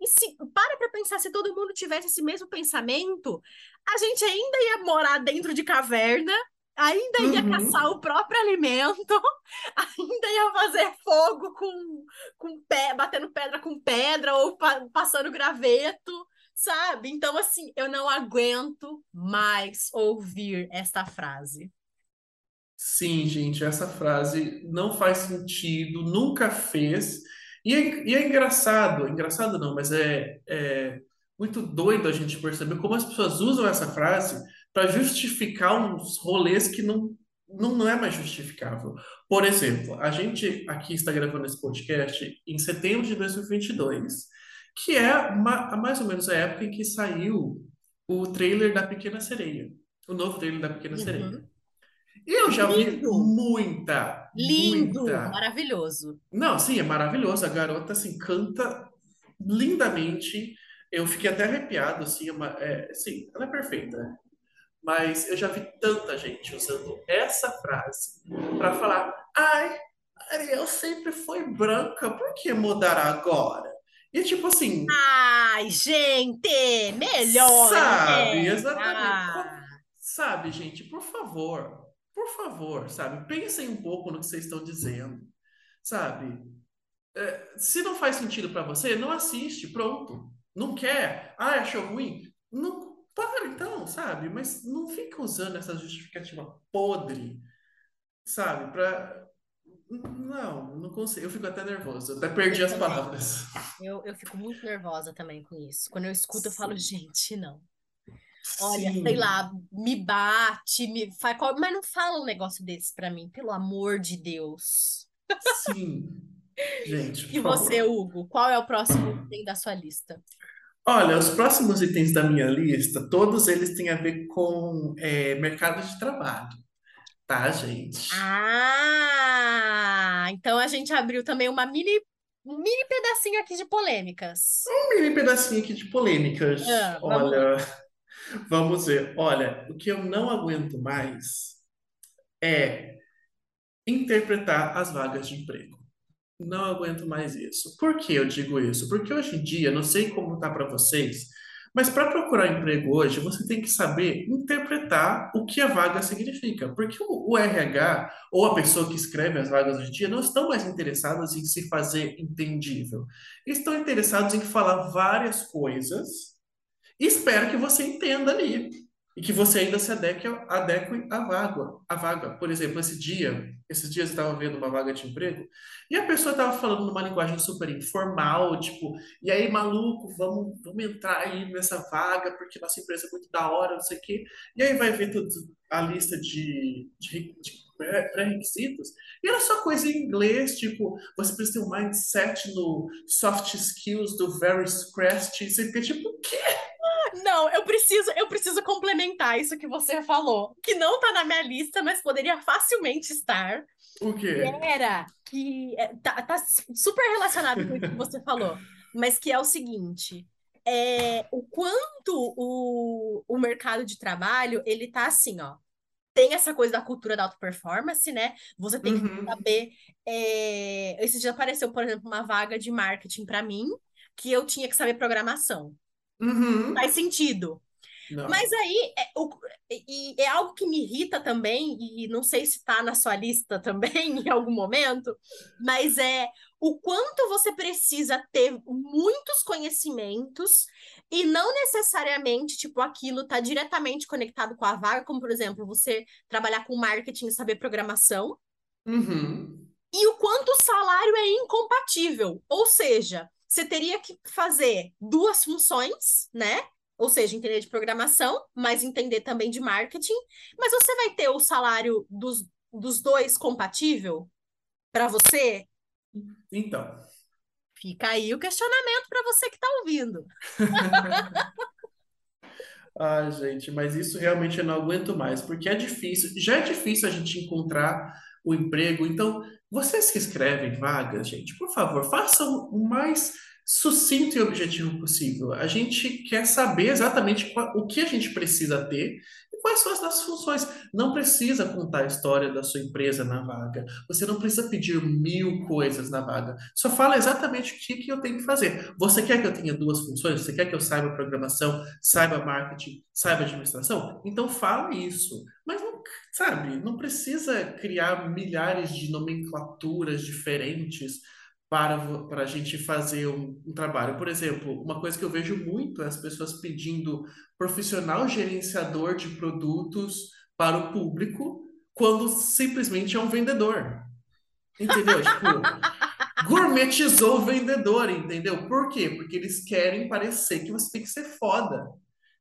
E se para para pensar, se todo mundo tivesse esse mesmo pensamento, a gente ainda ia morar dentro de caverna, ainda ia Uhum. caçar o próprio alimento, ainda ia fazer fogo com, com pé, batendo pedra com pedra ou pa- passando graveto, sabe? Então, assim, eu não aguento mais ouvir esta frase. Sim, gente, essa frase não faz sentido, nunca fez. E é, e é engraçado, engraçado não, mas é, é muito doido a gente perceber como as pessoas usam essa frase para justificar uns rolês que não, não, não é mais justificável. Por exemplo, a gente aqui está gravando esse podcast em setembro de 2022, que é ma- mais ou menos a época em que saiu o trailer da Pequena Sereia, o novo trailer da Pequena Sereia. Uhum. E eu já vi Lindo. muita, Lindo, muita. maravilhoso. Não, sim, é maravilhoso. A garota assim canta lindamente. Eu fiquei até arrepiado, assim, é uma- é, sim, ela é perfeita. Mas eu já vi tanta gente usando essa frase para falar: ai, Ariel sempre foi branca, por que mudar agora? E tipo assim, Ai, gente, melhor, Sabe, né? exatamente. Ah, Sabe, gente, por favor, por favor, sabe, pensem um pouco no que vocês estão dizendo, sabe? É, se não faz sentido pra você, não assiste, pronto. Não quer? Ah, achou ruim? Não, para então, sabe? Mas não fica usando essa justificativa podre, sabe? Pra... Não, não consigo. Eu fico até nervoso. Até perdi Eu as também. palavras. eu, eu fico muito nervosa também com isso. Quando eu escuto, eu falo, gente, não. Olha, sei Sim, lá, me bate, me faz, mas não fala um negócio desse pra mim, pelo amor de Deus. sim. Gente, E você, favor. Hugo, qual é o próximo item da sua lista? Olha, os próximos itens da minha lista, todos eles têm a ver com é, mercado de trabalho, tá, gente? Ah, então a gente abriu também uma mini, um mini pedacinho aqui de polêmicas. Um mini pedacinho aqui de polêmicas. Ah, vamos Olha, vamos ver. Olha, o que eu não aguento mais é interpretar as vagas de emprego. Não aguento mais isso. Por que eu digo isso? Porque hoje em dia, não sei como tá para vocês, mas para procurar emprego hoje, você tem que saber interpretar o que a vaga significa. Porque o, RH ou a pessoa que escreve as vagas hoje em dia não estão mais interessados em se fazer entendível. Estão interessados em falar várias coisas e espera que você entenda ali. E que você ainda se adeque, adeque à vaga, à vaga. Por exemplo, esse dia, esses dias eu estava vendo uma vaga de emprego e a pessoa estava falando numa linguagem super informal, tipo, e aí, maluco, vamos, vamos entrar aí nessa vaga porque nossa empresa é muito da hora, não sei o quê. E aí vai ver tudo, a lista de, de, de pré-requisitos e era só coisa em inglês, tipo, você precisa ter um mindset no soft skills do very scratch, você fica tipo, o quê? Não, eu preciso, eu preciso complementar isso que você falou, que não tá na minha lista, mas poderia facilmente estar. O quê? Era que é, tá, tá super relacionado com o que você falou, mas que é o seguinte: é, o quanto o, o mercado de trabalho ele tá assim, ó. Tem essa coisa da cultura da auto performance, né? Você tem que Uhum. saber. É... Esse dia apareceu, por exemplo, uma vaga de marketing para mim, que eu tinha que saber programação. Uhum. Faz sentido. Não. Mas aí, é, o- e é algo que me irrita também, e não sei se está na sua lista também em algum momento, mas é o quanto você precisa ter muitos conhecimentos e não necessariamente, tipo, aquilo está diretamente conectado com a vaga, como, por exemplo, você trabalhar com marketing e saber programação, Uhum. e o quanto o salário é incompatível. Ou seja, você teria que fazer duas funções, né? Ou seja, entender de programação, mas entender também de marketing. Mas você vai ter o salário dos, dos dois compatível para você? Então, Fica aí o questionamento para você que está ouvindo. ai, gente, mas isso realmente eu não aguento mais, porque é difícil, já é difícil a gente encontrar o emprego. Então, vocês que escrevem vagas, gente, por favor, façam o mais sucinto e objetivo possível. A gente quer saber exatamente qual- o que a gente precisa ter e quais são as nossas funções. Não precisa contar a história da sua empresa na vaga. Você não precisa pedir mil coisas na vaga. Só fala exatamente o que, que eu tenho que fazer. Você quer que eu tenha duas funções? Você quer que eu saiba programação, saiba marketing, saiba administração? Então fala isso. Sabe, não precisa criar milhares de nomenclaturas diferentes para, para a gente fazer um, um trabalho. Por exemplo, uma coisa que eu vejo muito é as pessoas pedindo profissional gerenciador de produtos para o público, quando simplesmente é um vendedor. Entendeu? Tipo, gourmetizou o vendedor, entendeu? Por quê? Porque eles querem parecer que você tem que ser foda.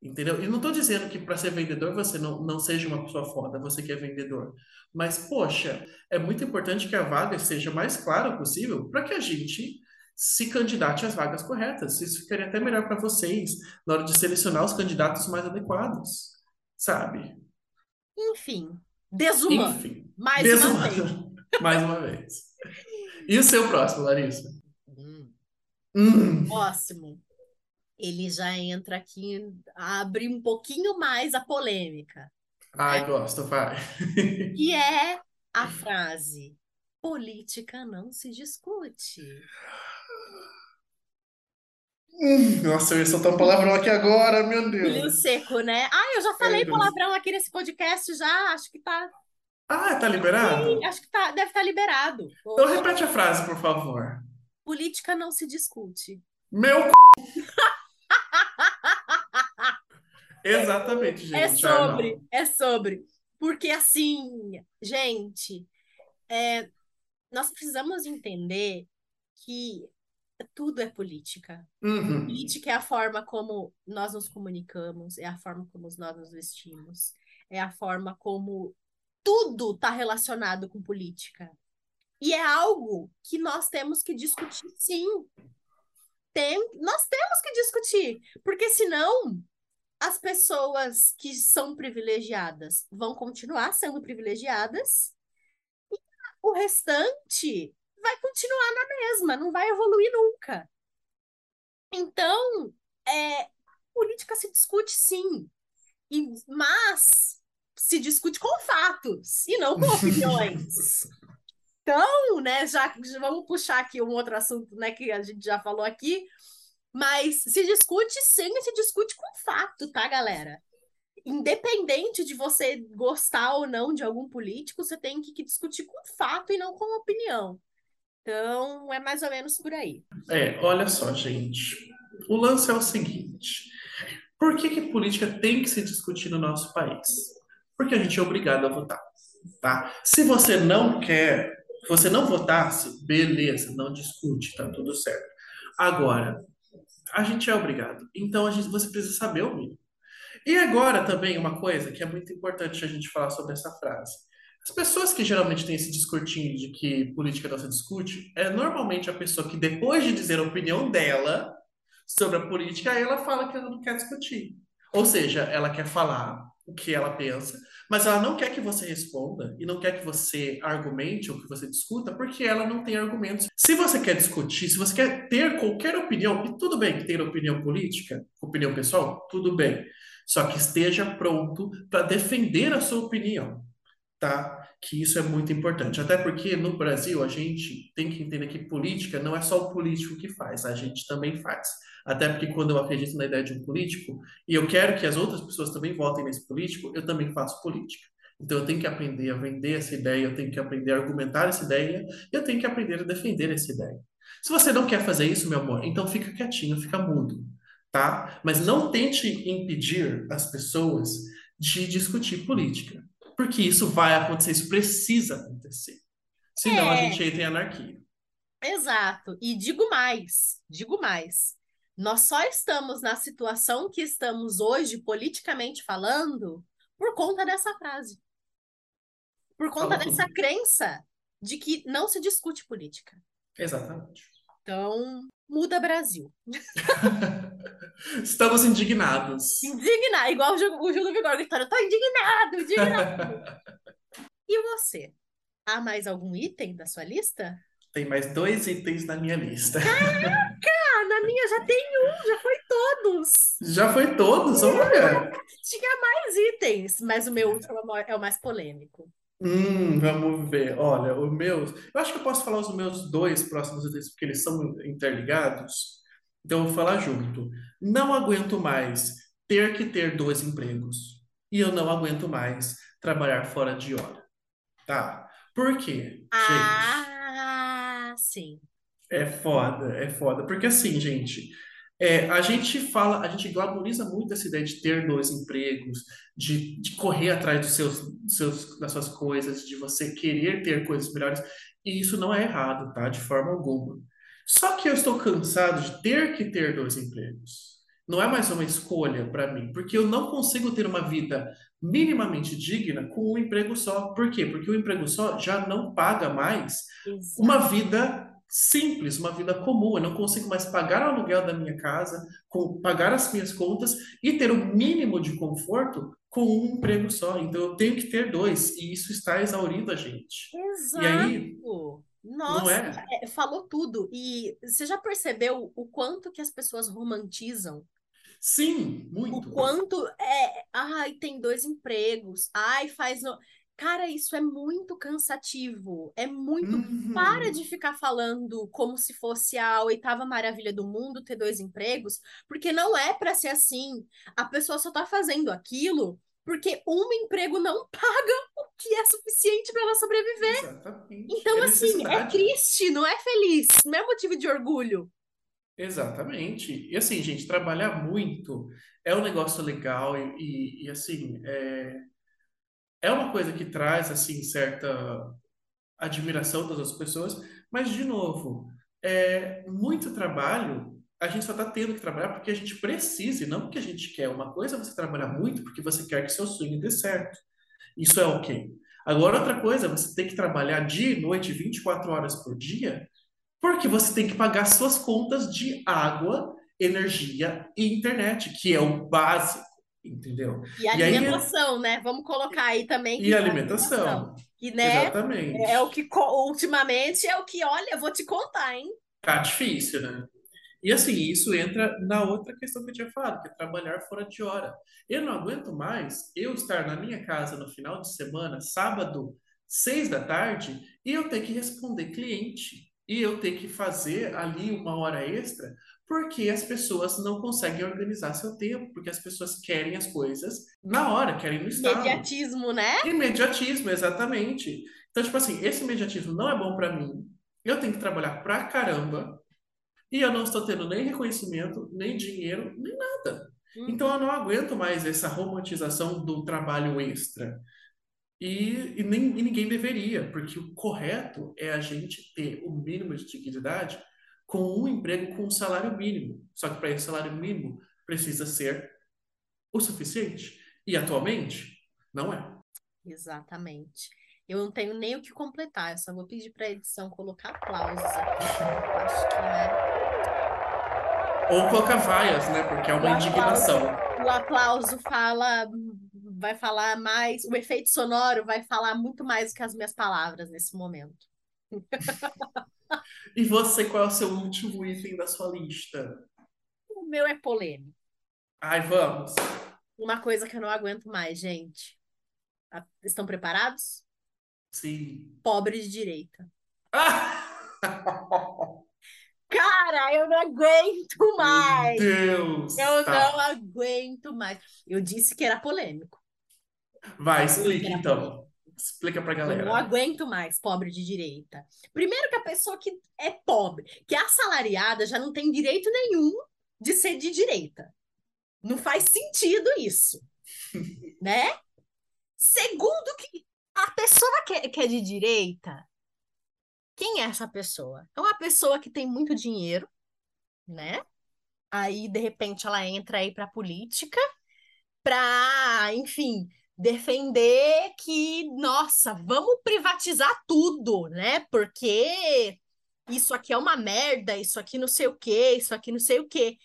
Entendeu? E não estou dizendo que para ser vendedor você não, não seja uma pessoa foda, você que é vendedor. Mas, poxa, é muito importante que a vaga seja mais clara possível para que a gente se candidate às vagas corretas. Isso ficaria até melhor para vocês na hora de selecionar os candidatos mais adequados, sabe? Enfim, desumano. Enfim, Mais uma vez. mais uma vez. E o seu próximo, Larissa? Hum, Hum, próximo. Ele já entra aqui, abre um pouquinho mais a polêmica, ai, gosto, vai. que é a frase: política não se discute. Hum, nossa, eu ia soltar um palavrão aqui agora, meu Deus. seco, né? Ah, eu já falei palavrão aqui nesse podcast já, acho que tá, Ah, tá liberado? acho que tá, deve estar liberado. Então repete a frase, por favor. Política não se discute. Meu c... Exatamente, gente. É sobre, é sobre. Porque assim, gente, é, nós precisamos entender que tudo é política. Uhum. Política é a forma como nós nos comunicamos, é a forma como nós nos vestimos, é a forma como tudo está relacionado com política. E é algo que nós temos que discutir, sim. Tem, nós temos que discutir, porque senão as pessoas que são privilegiadas vão continuar sendo privilegiadas e o restante vai continuar na mesma, não vai evoluir nunca. Então, é, política se discute sim, e, mas se discute com fatos e não com opiniões. Então, né, já, já vamos puxar aqui um outro assunto, né, que a gente já falou aqui, mas se discute sim e se discute com fato, tá, galera? Independente de você gostar ou não de algum político, você tem que, discutir com fato e não com opinião. Então, é mais ou menos por aí. É, olha só, gente. O lance é o seguinte: por que que política tem que se discutir no nosso país? Porque a gente é obrigado a votar, tá? Se você não quer, se você não votasse, beleza, não discute, tá tudo certo. Agora, a gente é obrigado. Então a gente, você precisa saber o mínimo. E agora também uma coisa que é muito importante a gente falar sobre essa frase. As pessoas que geralmente têm esse discursinho de que política não se discute, é normalmente a pessoa que depois de dizer a opinião dela sobre a política, ela fala que ela não quer discutir. Ou seja, ela quer falar o que ela pensa, mas ela não quer que você responda e não quer que você argumente ou que você discuta, porque ela não tem argumentos. Se você quer discutir, se você quer ter qualquer opinião, e tudo bem que ter opinião política, opinião pessoal, tudo bem. Só que esteja pronto para defender a sua opinião, tá? Que isso é muito importante. Até porque no Brasil a gente tem que entender que política não é só o político que faz, a gente também faz. Até porque quando eu acredito na ideia de um político e eu quero que as outras pessoas também votem nesse político, eu também faço política. Então eu tenho que aprender a vender essa ideia, eu tenho que aprender a argumentar essa ideia, eu tenho que aprender a defender essa ideia. Se você não quer fazer isso, meu amor, então fica quietinho, fica mudo, tá? Mas não tente impedir as pessoas de discutir política, porque isso vai acontecer, isso precisa acontecer. Senão a É. gente entra em anarquia. Exato. E digo mais, digo mais. Nós só estamos na situação que estamos hoje, politicamente falando, por conta dessa frase. Por conta Falou dessa crença de que não se discute política. Exatamente. Então, muda Brasil. Estamos indignados. Indignado, igual o Gil, o Gil do Vigor gritando, tô indignado, indignado. e você? Há mais algum item da sua lista? Tem mais dois itens na minha lista. Ah, na minha já tem um, já foi todos. Já foi todos, olha. Tinha mais itens, mas o meu último é o é o mais polêmico. Hum, vamos ver. Olha, os meus. Eu acho que eu posso falar os meus dois próximos itens, porque eles são interligados. Então eu vou falar junto. Não aguento mais ter que ter dois empregos. E eu não aguento mais trabalhar fora de hora. Tá? Por quê, gente? Ah, sim. É foda, é foda. Porque assim, gente, é, a gente fala, a gente glamoriza muito essa ideia de ter dois empregos, de, de correr atrás dos seus, dos seus, das suas coisas, de você querer ter coisas melhores. E isso não é errado, tá? De forma alguma. Só que eu estou cansado de ter que ter dois empregos. Não é mais uma escolha para mim, porque eu não consigo ter uma vida minimamente digna com um emprego só. Por quê? Porque o emprego só já não paga mais Exato. uma vida simples, uma vida comum. Eu não consigo mais pagar o aluguel da minha casa, com, pagar as minhas contas e ter o mínimo de conforto com um emprego só. Então eu tenho que ter dois, e isso está exaurindo a gente. Exato. E aí, Nossa, não é? é, falou tudo. E você já percebeu o quanto que as pessoas romantizam? Sim, O muito. quanto é, ai, tem dois empregos. Ai, faz no... Cara, isso é muito cansativo. É muito Para Uhum. de ficar falando como se fosse a oitava maravilha do mundo ter dois empregos, porque não é para ser assim. A pessoa só tá fazendo aquilo porque um emprego não paga o que é suficiente para ela sobreviver. Exatamente. Então, É assim, é triste, não é feliz, não é motivo de orgulho. Exatamente. E assim, gente, trabalhar muito é um negócio legal e, e, e, assim, é, é uma coisa que traz, assim, certa admiração das outras pessoas, mas, de novo, é muito trabalho, a gente só está tendo que trabalhar porque a gente precisa e não porque a gente quer. Uma coisa é você trabalhar muito porque você quer que seu sonho dê certo. Isso é ok. Agora, outra coisa você ter que trabalhar dia e noite, 24 horas por dia, porque você tem que pagar suas contas de água, energia e internet, que é o básico, entendeu? E E aí, alimentação, né? Vamos colocar aí também e alimentação. que, né, Exatamente. é o que ultimamente é o que, olha, eu vou te contar, hein? Tá difícil, né? E assim, isso entra na outra questão que eu tinha falado, que é trabalhar fora de hora. Eu não aguento mais eu estar na minha casa no final de semana, sábado, seis da tarde, e eu ter que responder cliente. E eu ter que fazer ali uma hora extra, porque as pessoas não conseguem organizar seu tempo, porque as pessoas querem as coisas na hora, querem no estado. Imediatismo, né? Imediatismo, exatamente. Então, tipo assim, esse imediatismo não é bom pra mim. Eu tenho que trabalhar pra caramba. E eu não estou tendo nem reconhecimento, nem dinheiro, nem nada. Então eu não aguento mais essa romantização do trabalho extra. E, e, nem, e ninguém deveria, porque o correto é a gente ter o mínimo de dignidade com um emprego com um salário mínimo. Só que para esse salário mínimo precisa ser o suficiente. E atualmente, não é. Exatamente. Eu não tenho nem o que completar, eu só vou pedir para a edição colocar aplausos aqui. Acho que, né? Ou colocar vaias, né? Porque é uma O aplauso, indignação. o aplauso fala, vai falar mais, o efeito sonoro vai falar muito mais do que as minhas palavras nesse momento. E você, qual é o seu último item da sua lista? O meu é polêmico. Ai, vamos. Uma coisa que eu não aguento mais, gente. Estão preparados? Sim. Pobre de direita. Cara, eu não aguento Meu mais. Deus! Eu Tá. não aguento mais. Eu disse que era polêmico. Vai, Eu disse que explica era então. polêmico. Explica pra Eu não galera. aguento mais pobre de direita. Primeiro que a pessoa que é pobre, que é assalariada, já não tem direito nenhum de ser de direita. Não faz sentido isso, né? Segundo que a pessoa que é, que é de direita, quem é essa pessoa? É uma pessoa que tem muito dinheiro, né? Aí, de repente, ela entra aí para política para, enfim, defender que, nossa, vamos privatizar tudo, né? Porque, isso aqui é uma merda, isso aqui não sei o quê, isso aqui não sei o quê.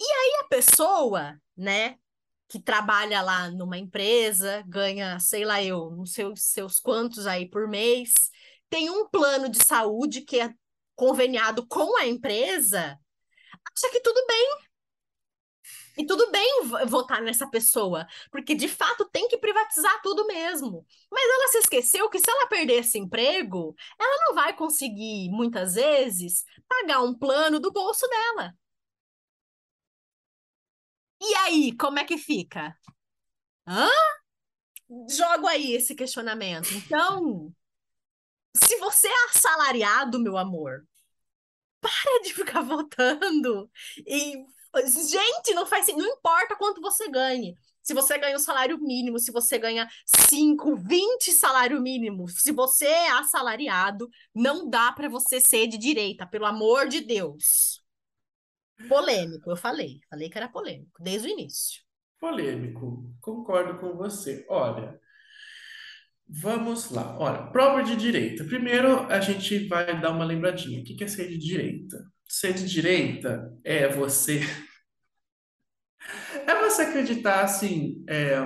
E aí a pessoa, né, que trabalha lá numa empresa, ganha, sei lá eu, não sei os seus quantos aí por mês, tem um plano de saúde que é conveniado com a empresa, acha que tudo bem. E tudo bem votar nessa pessoa, porque de fato tem que privatizar tudo mesmo. Mas ela se esqueceu que se ela perder esse emprego, ela não vai conseguir, muitas vezes, pagar um plano do bolso dela. E aí, como é que fica? Hã? Jogo aí esse questionamento. Então, se você é assalariado, meu amor, para de ficar votando. E, gente, não faz não importa quanto você ganhe. Se você ganha um salário mínimo, se você ganha 5, 20 salário mínimo, se você é assalariado, não dá para você ser de direita, pelo amor de Deus. Polêmico, eu falei. Falei que era polêmico, desde o início. Polêmico, concordo com você. Olha, vamos lá. Olha, prova de direita. Primeiro, a gente vai dar uma lembradinha. O que é ser de direita? Ser de direita é você. É você acreditar assim. É...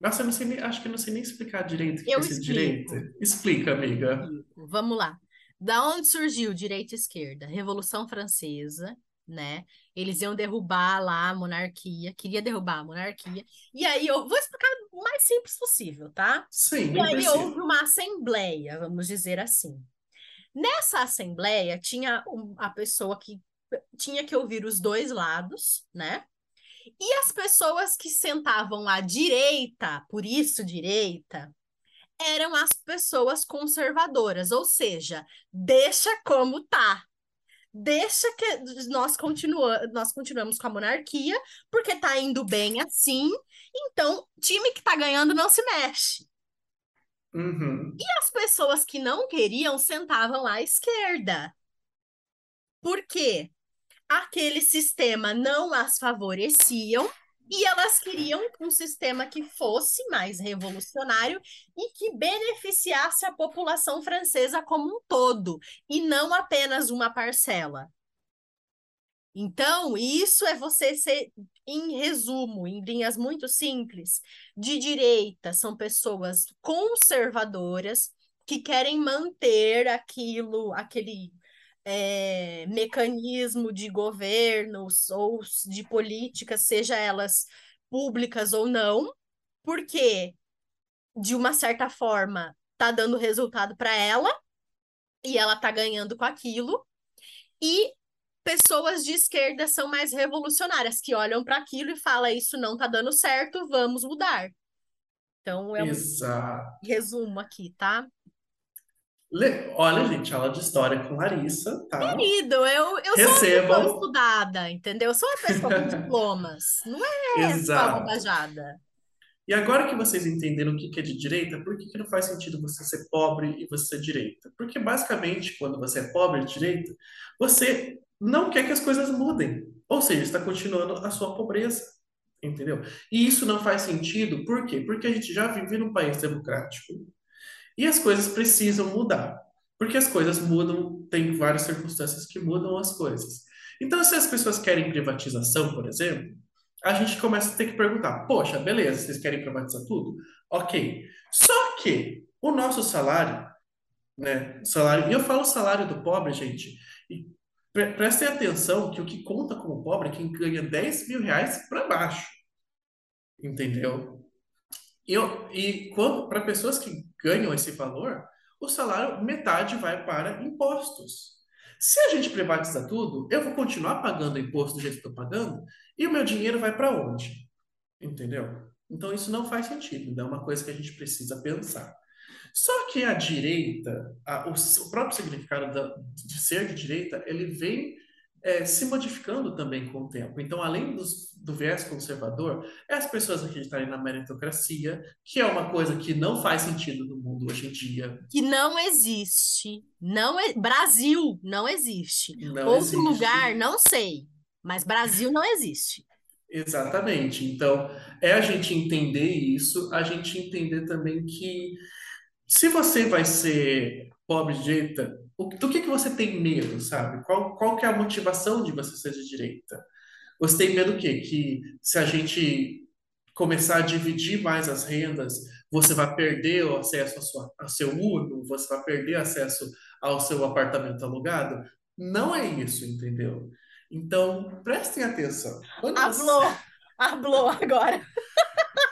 Nossa, eu não sei nem, acho que eu não sei nem explicar direito o que Eu é ser direita. Explica, amiga. Vamos lá. Da onde surgiu direita e esquerda? Revolução Francesa, né? Eles iam derrubar lá a monarquia, queria derrubar a monarquia. E aí eu vou explicar o mais simples possível, tá? Sim, E aí houve uma assembleia, vamos dizer assim. Nessa assembleia tinha um- a pessoa que tinha que ouvir os dois lados, né? E as pessoas que sentavam à direita, por isso direita, eram as pessoas conservadoras, ou seja, deixa como tá. Deixa que nós, continua, nós continuamos com a monarquia, porque tá indo bem assim, então time que tá ganhando não se mexe. Uhum. E as pessoas que não queriam sentavam à esquerda. Por quê? Aquele sistema não as favoreciam e elas queriam um sistema que fosse mais revolucionário e que beneficiasse a população francesa como um todo, e não apenas uma parcela. Então, isso é você ser, em resumo, em linhas muito simples, de direita são pessoas conservadoras que querem manter aquilo, aquele é, mecanismo de governos ou de políticas, seja elas públicas ou não, porque de uma certa forma tá dando resultado para ela e ela tá ganhando com aquilo. E pessoas de esquerda são mais revolucionárias, que olham para aquilo e falam: Isso não tá dando certo, vamos mudar. Então, é um Exato. resumo aqui, tá? Le- Olha, gente, aula de história com Larissa, tá? Querido, eu, eu sou uma pessoa Recebam. estudada, entendeu? Eu sou uma pessoa com diplomas, não é Exato. bobajada. E agora que vocês entenderam o que é de direita, por que que não faz sentido você ser pobre e você ser direita? Porque basicamente, quando você é pobre e direita, você não quer que as coisas mudem. Ou seja, está continuando a sua pobreza. Entendeu? E isso não faz sentido, por quê? Porque a gente já vive num país democrático e as coisas precisam mudar. Porque as coisas mudam, tem várias circunstâncias que mudam as coisas. Então, se as pessoas querem privatização, por exemplo, a gente começa a ter que perguntar: poxa, beleza, vocês querem privatizar tudo? Ok. Só que o nosso salário, né? Salário, e eu falo salário do pobre, gente, pre- prestem atenção que o que conta como pobre é quem ganha 10 mil reais para baixo. Entendeu? Eu, e para pessoas que ganham esse valor, o salário, metade vai para impostos. Se a gente privatiza tudo, eu vou continuar pagando imposto do jeito que estou pagando, e o meu dinheiro vai para onde? Entendeu? Então isso não faz sentido, então é uma coisa que a gente precisa pensar. Só que a direita, a- o, o próprio significado da- de ser de direita, ele vem é, se modificando também com o tempo. Então, além dos- do viés conservador, é as pessoas acreditarem na meritocracia, que é uma coisa que não faz sentido no mundo hoje em dia. Que não existe. Não é... Brasil não existe. Não Outro existe. lugar, não sei. Mas Brasil não existe. Exatamente. Então, é a gente entender isso, a gente entender também que se você vai ser pobre de direita, do que que você tem medo, sabe? Qual, qual que é a motivação de você ser de direita? Você tem medo o quê? Que se a gente começar a dividir mais as rendas, você vai perder o acesso à sua, ao seu Uno, você vai perder acesso ao seu apartamento alugado? Não é isso, entendeu? Então, prestem atenção. Quando você- Hablou, hablou agora.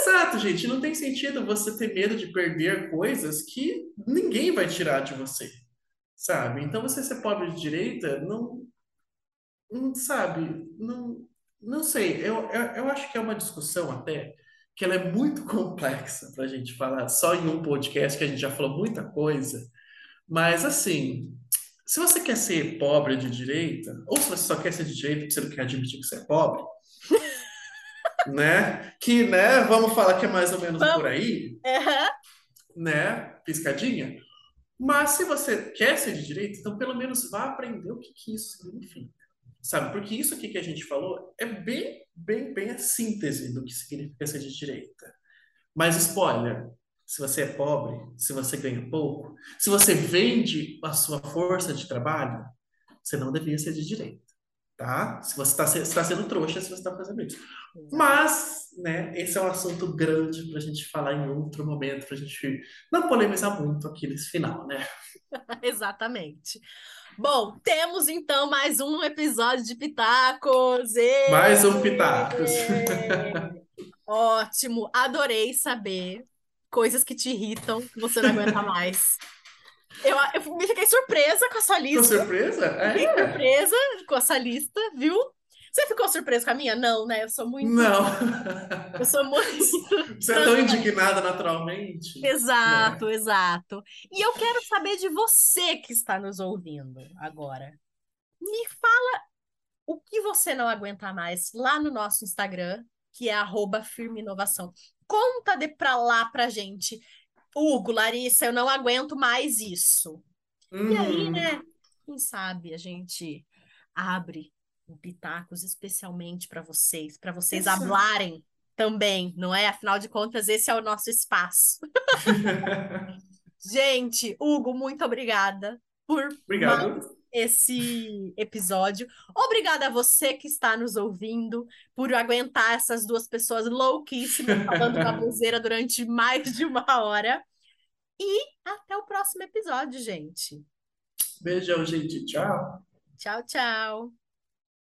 Exato, gente. Não tem sentido você ter medo de perder coisas que ninguém vai tirar de você, sabe? Então, você ser pobre de direita, não, não sabe, não, não sei. Eu, eu, eu acho que é uma discussão até que ela é muito complexa para a gente falar só em um podcast, que a gente já falou muita coisa. Mas, assim, se você quer ser pobre de direita, ou se você só quer ser de direita porque você não quer admitir que você é pobre, né? Que, né, vamos falar que é mais ou menos Vamos. por aí, Aham. né? Piscadinha. Mas se você quer ser de direita, então pelo menos vá aprender o que, que isso significa. Sabe? Porque isso aqui que a gente falou é bem, bem, bem a síntese do que significa ser de direita. Mas spoiler, se você é pobre, se você ganha pouco, se você vende a sua força de trabalho, você não devia ser de direita, tá? Se você está sendo trouxa, se você está fazendo isso. Mas, né, esse é um assunto grande para a gente falar em outro momento, para a gente não polemizar muito aqui nesse final, né? Exatamente. Bom, temos então mais um episódio de Pitacos. Ê! Mais um Pitacos. Ótimo, adorei saber coisas que te irritam, que você não aguenta mais. Eu, eu me fiquei surpresa com a sua Ficou lista. surpresa? Fiquei É. surpresa com essa lista, viu? Você ficou surpresa com a minha? Não, né? Eu sou muito. Não. Eu sou muito. Você é tão indignada naturalmente. Exato, exato. E eu quero saber de você que está nos ouvindo agora. Me fala o que você não aguenta mais lá no nosso Instagram, que é arroba firme inovação. Conta de pra lá pra gente. Hugo, Larissa, eu não aguento mais isso. E aí, Uhum. né? Quem sabe a gente abre um Pitacos especialmente para vocês, para vocês Exato. hablarem também, não é? Afinal de contas, esse é o nosso espaço. Gente, Hugo, muito obrigada por Obrigado. Esse episódio. Obrigada a você que está nos ouvindo por aguentar essas duas pessoas louquíssimas falando baboseira durante mais de uma hora. E até o próximo episódio, gente. Beijão, gente. Tchau. Tchau, tchau.